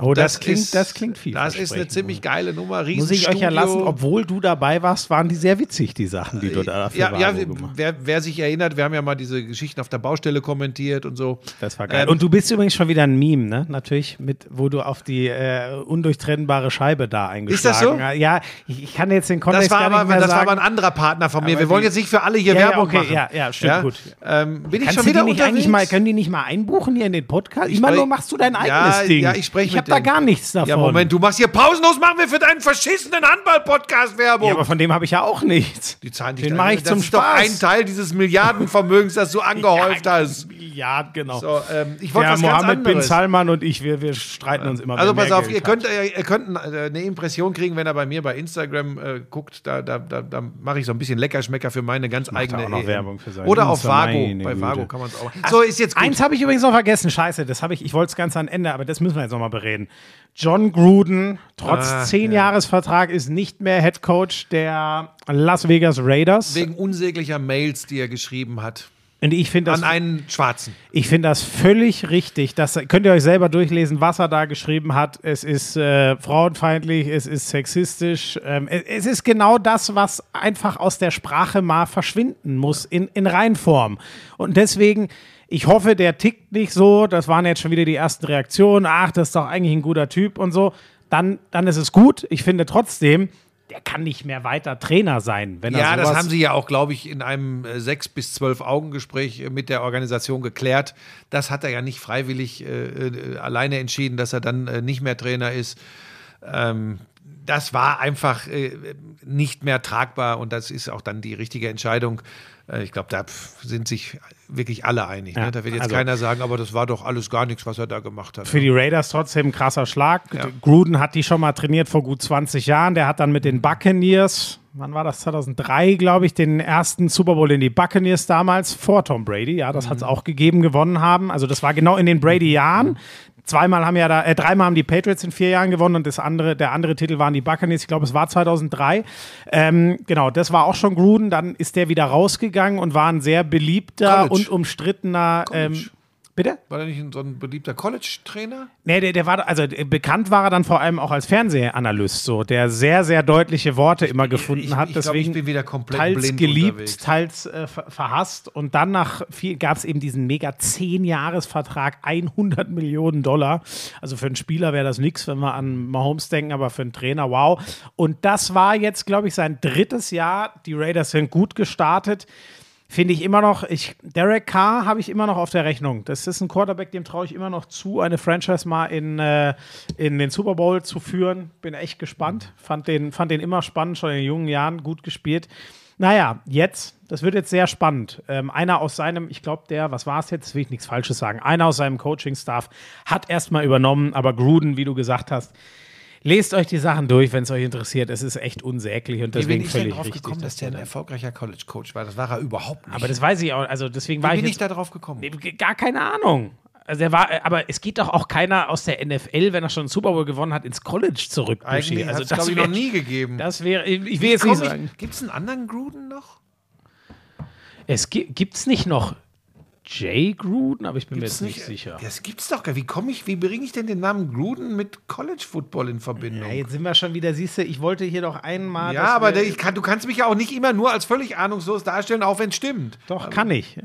Oh, das, klingt, ist- das klingt viel. Das ist eine ziemlich geile Nummer. Muss ich euch ja lassen, obwohl du dabei warst, waren die sehr witzig, die Sachen, die du da für ja, ja, gemacht hast. wer, wer sich erinnert, wir haben ja mal diese Geschichten auf der Baustelle kommentiert und so. Das war geil. Ähm, Und du bist übrigens schon wieder ein Meme, ne? Natürlich, mit, wo du auf die äh, undurchtrennbare Scheibe da eingeschlagen Ist das so? hast. Ja, ich, ich kann jetzt den Kontext Das war, gar nicht aber, das war sagen. aber ein anderer Partner von mir. Aber Wir wollen jetzt nicht für alle hier Ja, ja, Werbung okay, machen. ja, ja, stimmt, gut. Ähm, bin ich Kannst schon wieder die nicht eigentlich unterwegs? mal, können die nicht mal einbuchen hier in den Podcast? Immer nur machst du dein eigenes Ja, Ding. ja, ich spreche Ich habe da gar nichts davon. Ja, Moment, du machst hier pausenlos, machen wir für deinen verschissenen Handball-Podcast Werbung. Ja, aber von dem habe ich ja auch nichts. die zahlen dich Den mache ich das zum ist doch ein Spaß. Teil dieses Milliardenvermögens, das du angehäuft hast. Ja, genau. So, ähm, ich wollte Ja, was ganz Mohammed bin anderes. Salman und ich, wir, wir streiten uns immer. Also pass auf, Geld ihr könnt, äh, ihr könnt äh, eine Impression kriegen, wenn er bei mir bei Instagram äh, guckt. Da, da, da, da mache ich so ein bisschen Leckerschmecker für meine ganz er eigene auch noch EM. Werbung für seinen Oder auf Vago. Bei. Vago kann man es auch. So, ist jetzt gut. Eins habe ich übrigens noch vergessen. Scheiße, das habe ich. Ich wollte es ganz am Ende, aber das müssen wir jetzt nochmal bereden. John Gruden, trotz Ah, zehn ja. Jahresvertrag, ist nicht mehr Head Coach der Las Vegas Raiders. Wegen unsäglicher Mails, die er geschrieben hat. Und ich finde das, An einen Schwarzen. ich finde das völlig richtig. Das könnt ihr euch selber durchlesen, was er da geschrieben hat. Es ist äh, frauenfeindlich, es ist sexistisch. Ähm, es, es ist genau das, was einfach aus der Sprache mal verschwinden muss in, in Reinform. Und deswegen, ich hoffe, der tickt nicht so. Das waren jetzt schon wieder die ersten Reaktionen. Ach, das ist doch eigentlich ein guter Typ und so. Dann, dann ist es gut. Ich finde trotzdem, der kann nicht mehr weiter Trainer sein, wenn er Ja, das haben sie ja auch, glaube ich, in einem äh, sechs bis zwölf Augengespräch äh, mit der Organisation geklärt. Das hat er ja nicht freiwillig äh, äh, alleine entschieden, dass er dann äh, nicht mehr Trainer ist. Ähm, das war einfach äh, nicht mehr tragbar und das ist auch dann die richtige Entscheidung. Ich glaube, da sind sich wirklich alle einig. Ja, ne? Da wird jetzt also- keiner sagen, aber das war doch alles gar nichts, was er da gemacht hat. Für die Raiders trotzdem ein krasser Schlag. Ja. Gruden hat die schon mal trainiert vor gut 20 Jahren. Der hat dann mit den Buccaneers, wann war das? 2003, glaube ich, den ersten Super Bowl in die Buccaneers damals vor Tom Brady. Ja, das hat es auch gegeben, gewonnen haben. Also das war genau in den Brady-Jahren. Zweimal haben ja da, äh, dreimal haben die Patriots in vier Jahren gewonnen und das andere, der andere Titel waren die Buccaneers. Ich glaube, es war 2003. Ähm, genau, das war auch schon Gruden. Dann ist der wieder rausgegangen und war ein sehr beliebter College. und umstrittener. Ähm, College. Bitte? War er nicht so ein beliebter College-Trainer? Nee, der, der war, also äh, bekannt war er dann vor allem auch als Fernsehanalyst, so, der sehr, sehr deutliche Worte immer gefunden ich- hat. ich glaub, ich bin wieder komplett teils geliebt, unterwegs. teils äh, ver verhasst. Und dann nach gab es eben diesen mega 10-Jahres-Vertrag, 100 Millionen Dollar. Also für einen Spieler wäre das nichts, wenn wir an Mahomes denken, aber für einen Trainer, wow. Und das war jetzt, glaube ich, sein drittes Jahr. Die Raiders sind gut gestartet. Finde ich immer noch, ich, Derek Carr habe ich immer noch auf der Rechnung. Das ist ein Quarterback, dem traue ich immer noch zu, eine Franchise mal in, äh, in den Super Bowl zu führen. Bin echt gespannt. Fand den, fand den immer spannend, schon in jungen Jahren gut gespielt. Naja, jetzt, das wird jetzt sehr spannend. Ähm, einer aus seinem, ich glaube, der, was war es jetzt, will ich nichts Falsches sagen, einer aus seinem Coaching-Staff hat erstmal übernommen, aber Gruden, wie du gesagt hast, lest euch die Sachen durch, wenn es euch interessiert. Es ist echt unsäglich und Wie bin deswegen ich denn völlig drauf richtig. gekommen, dass der ein erfolgreicher College-Coach war? Das war er überhaupt nicht. aber das weiß ich auch, also deswegen Wie war bin ich ich da drauf gekommen? Nee, gar keine Ahnung. Also er war, aber es geht doch auch keiner aus der NFL, wenn er schon einen Super Bowl gewonnen hat, ins College zurück. Eigentlich also hat es, glaube ich, noch nie gegeben. Das wäre, ich will jetzt nicht sagen. Gibt es einen anderen Gruden noch? Es gibt es nicht noch Jay Gruden, aber ich bin Gibt's mir jetzt nicht, sicher. Das gibt's doch gar nicht. Wie komme ich, wie bringe ich denn den Namen Gruden mit College Football in Verbindung? Ja, jetzt sind wir schon wieder, siehst du, ich wollte hier doch einmal. Ja, aber der, kann, du kannst mich ja auch nicht immer nur als völlig ahnungslos darstellen, auch wenn es stimmt. Doch, kann ich.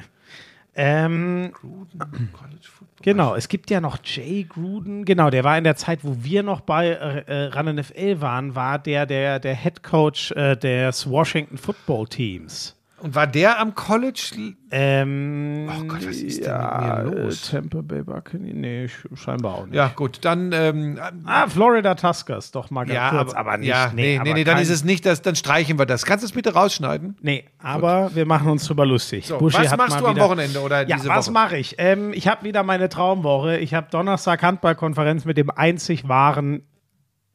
Ähm, Gruden, College Football. genau, es gibt ja noch Jay Gruden. Genau, der war in der Zeit, wo wir noch bei äh, äh, Run NFL waren, war der der, der Head Coach äh, des Washington Football Teams. Und war der am College? Ähm, Oh Gott, was ist denn ja, mit mir los? Tampa Bay Buccaneers, nee, sch- scheinbar auch nicht. Ja, gut, dann. Ähm, Ah, Florida Tuskers, doch mal ganz ja, kurz, aber, aber, nicht. Ja, nee, nee, nee, dann ist es nicht das, dann streichen wir das. Kannst du es bitte rausschneiden? Nee, aber wir machen uns drüber lustig. So, Buschi was machst du am Wochenende oder Ja, diese was Woche? mache ich? Ähm, ich habe wieder meine Traumwoche. Ich habe Donnerstag Handballkonferenz mit dem einzig wahren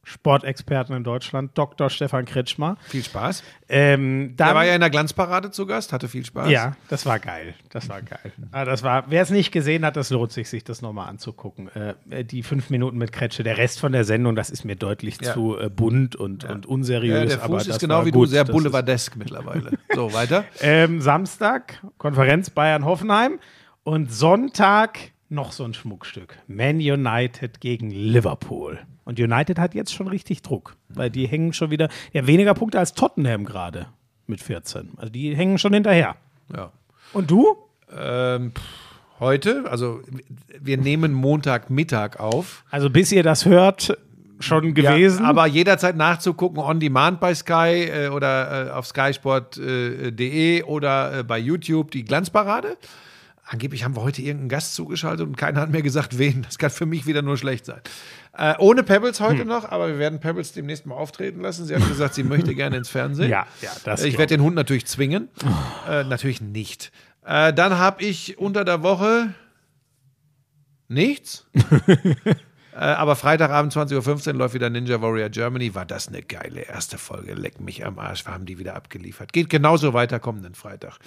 Sportexperten in Deutschland, Dr. Stefan Kretschmer. Viel Spaß. Ähm, dann, Der war ja in der Glanzparade zu Gast, hatte viel Spaß. ja, das war geil. Das war geil. Ah, das war, wer es nicht gesehen hat, das lohnt sich, sich das nochmal anzugucken. Äh, die fünf Minuten mit Kretsche, der Rest von der Sendung, das ist mir deutlich Ja. zu äh, bunt und, und unseriös. Ja, der Fuß das ist genau wie gut. du, sehr boulevardesk mittlerweile. So, weiter. Ähm, Samstag Konferenz Bayern-Hoffenheim und Sonntag noch so ein Schmuckstück. Man United gegen Liverpool. Und United hat jetzt schon richtig Druck, weil die hängen schon wieder, ja, weniger Punkte als Tottenham gerade mit 14. Also die hängen schon hinterher. Ja. Und du? Ähm, pff, heute, also wir nehmen Montagmittag auf. Also bis ihr das hört, schon gewesen. Ja, aber jederzeit nachzugucken, on demand bei Sky äh, oder äh, auf skysport.de oder äh, bei YouTube die Glanzparade. Angeblich haben wir heute irgendeinen Gast zugeschaltet und keiner hat mir gesagt, wen. Das kann für mich wieder nur schlecht sein. Äh, ohne Pebbles heute Hm. noch, aber wir werden Pebbles demnächst mal auftreten lassen. Sie hat gesagt, sie möchte gerne ins Fernsehen. Ja, ja, das Ich werde den Hund natürlich zwingen. Äh, natürlich nicht. Äh, dann habe ich unter der Woche nichts. äh, aber Freitagabend 20.15 Uhr läuft wieder Ninja Warrior Germany. War das eine geile erste Folge? Leck mich am Arsch. Wir haben die wieder abgeliefert. Geht genauso weiter kommenden Freitag.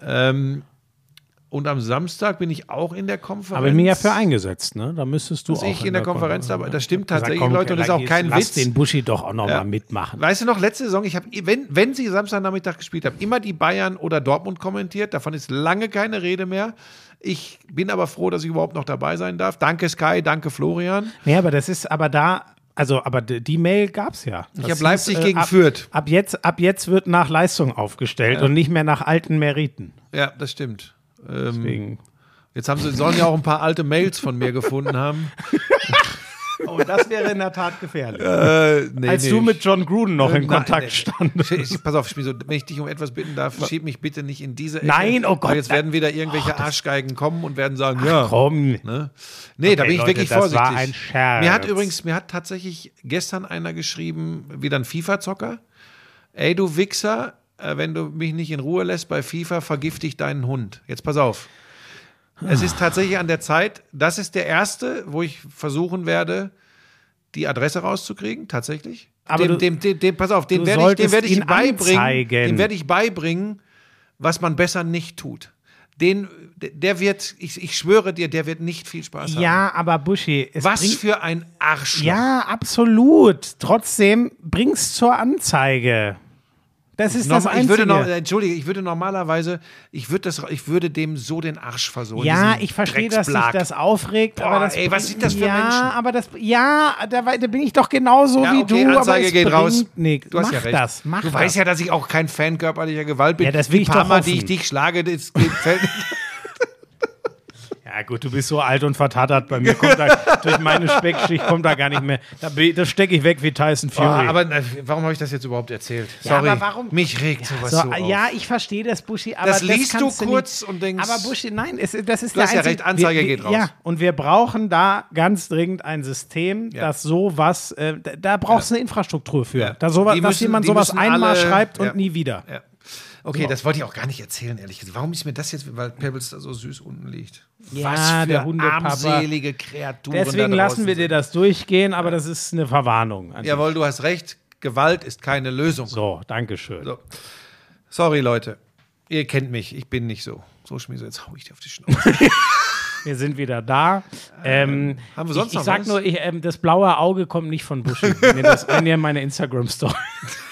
Ähm, und am Samstag bin ich auch in der Konferenz. Habe ich mir ja für eingesetzt, ne? Da müsstest du auch. ich in der Konferenz dabei. Das stimmt tatsächlich, komm, Leute, und das ist auch kein lass Witz. den Buschi doch auch noch Ja. mal mitmachen. Weißt du noch, letzte Saison, ich habe, wenn, wenn sie Samstagnachmittag gespielt haben, immer die Bayern oder Dortmund kommentiert. Davon ist lange keine Rede mehr. Ich bin aber froh, dass ich überhaupt noch dabei sein darf. Danke Sky, danke Florian. Nee, aber das ist aber da, also aber die Mail gab es ja. Ich habe Leipzig hieß, äh, gegen ab, Fürth. Ab jetzt, ab jetzt wird nach Leistung aufgestellt und nicht mehr nach alten Meriten. Ja, das stimmt. Ähm, Deswegen. jetzt haben sie sollen ja auch ein paar alte Mails von mir gefunden haben. Oh, das wäre in der Tat gefährlich. Äh, nee, Als nee, du ich- mit John Gruden noch in Nein, Kontakt nee. standest. Ich, ich, pass auf, Schmieso, wenn ich dich um etwas bitten darf, schieb mich bitte nicht in diese Ecke. Nein, oh Gott, Weil jetzt da- werden wieder irgendwelche Arschgeigen kommen und werden sagen, ja. Komm. Ne? Nee, da Okay, bin ich Leute, wirklich das vorsichtig. war ein Scherz. Mir hat übrigens, mir hat tatsächlich gestern einer geschrieben, wieder ein FIFA-Zocker. Ey, du Wichser, äh, wenn du mich nicht in Ruhe lässt bei FIFA, vergifte ich deinen Hund. Jetzt pass auf. Es ist tatsächlich an der Zeit, das ist der erste, wo ich versuchen werde, die Adresse rauszukriegen, tatsächlich. Aber dem, du- dem, dem, dem, pass auf, den werde ich, solltest werde ich ihn beibringen, anzeigen. dem werde ich beibringen, was man besser nicht tut. Den, der wird, ich, ich schwöre dir, der wird nicht viel Spaß haben. Ja, aber Buschi, Was für ein Arschloch. Ja, absolut. Trotzdem bring's zur Anzeige. Das ist das Norma- Einzige. ich würde noch, Entschuldige, ich würde normalerweise, ich würde das, ich würde dem so den Arsch versohlen. ja, ich verstehe, dass sich das aufregt, Boah, aber das ey, was sind das für ja, Menschen? aber das ja, da, da bin ich doch genauso Ja, wie okay, du, aber Anzeige es geht raus. Nix. Du hast mach ja recht. das, mach du das. weißt ja, dass ich auch kein Fan körperlicher Gewalt bin. Ja, das will die ich paar doch Mal, die ich hoffen. dich schlage, das fällt Ja gut, du bist so alt und vertattert. Bei mir kommt da durch meine Speckschicht kommt da gar nicht mehr. Da, das stecke ich weg wie Tyson Oh, Fury. aber na, warum habe ich das jetzt überhaupt erzählt? Ja, Sorry. aber warum- Mich regt sowas so, so, auf. ja, ich verstehe das, Buschi, aber Das das, liest du kurz nicht. und denkst- Aber Buschi, nein, es, das ist Du der hast ja einzige, recht, Anzeige wir, wir, geht raus. Ja, und wir brauchen da ganz dringend ein System, Ja. das sowas, äh, da, da brauchst du eine Infrastruktur für. Ja. Da sowas, Die dass müssen- jemand sowas müssen einmal alle- schreibt ja. und nie wieder. Ja. Okay, das wollte ich auch gar nicht erzählen, ehrlich gesagt. Warum ist mir das jetzt, weil Pebbles da so süß unten liegt? Ja, Was für der Hundepapa. armselige Kreaturen Deswegen da lassen wir dir das durchgehen, aber das ist eine Verwarnung. an dich. Jawohl, du hast recht. Gewalt ist keine Lösung. So, Dankeschön. So. Sorry, Leute. Ihr kennt mich. Ich bin nicht so. So, Schmieso, jetzt hau ich dir auf die Schnauze. Wir sind wieder da. Ähm, haben wir sonst ich, ich noch sag was? nur, ich, ähm, das blaue Auge kommt nicht von Buschi. wenn, ihr das, wenn ihr meine Instagram-Story.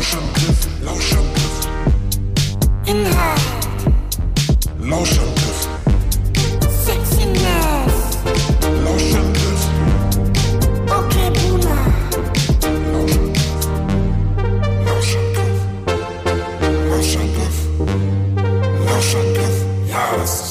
Lauschangriff, Lauschangriff. Inhalt. Lauschangriff. Sexy Nerf. Lauschangriff. Okay, Boomer. Lauschangriff. Lauschangriff. Lauschangriff. Lauschangriff. Ja, das ist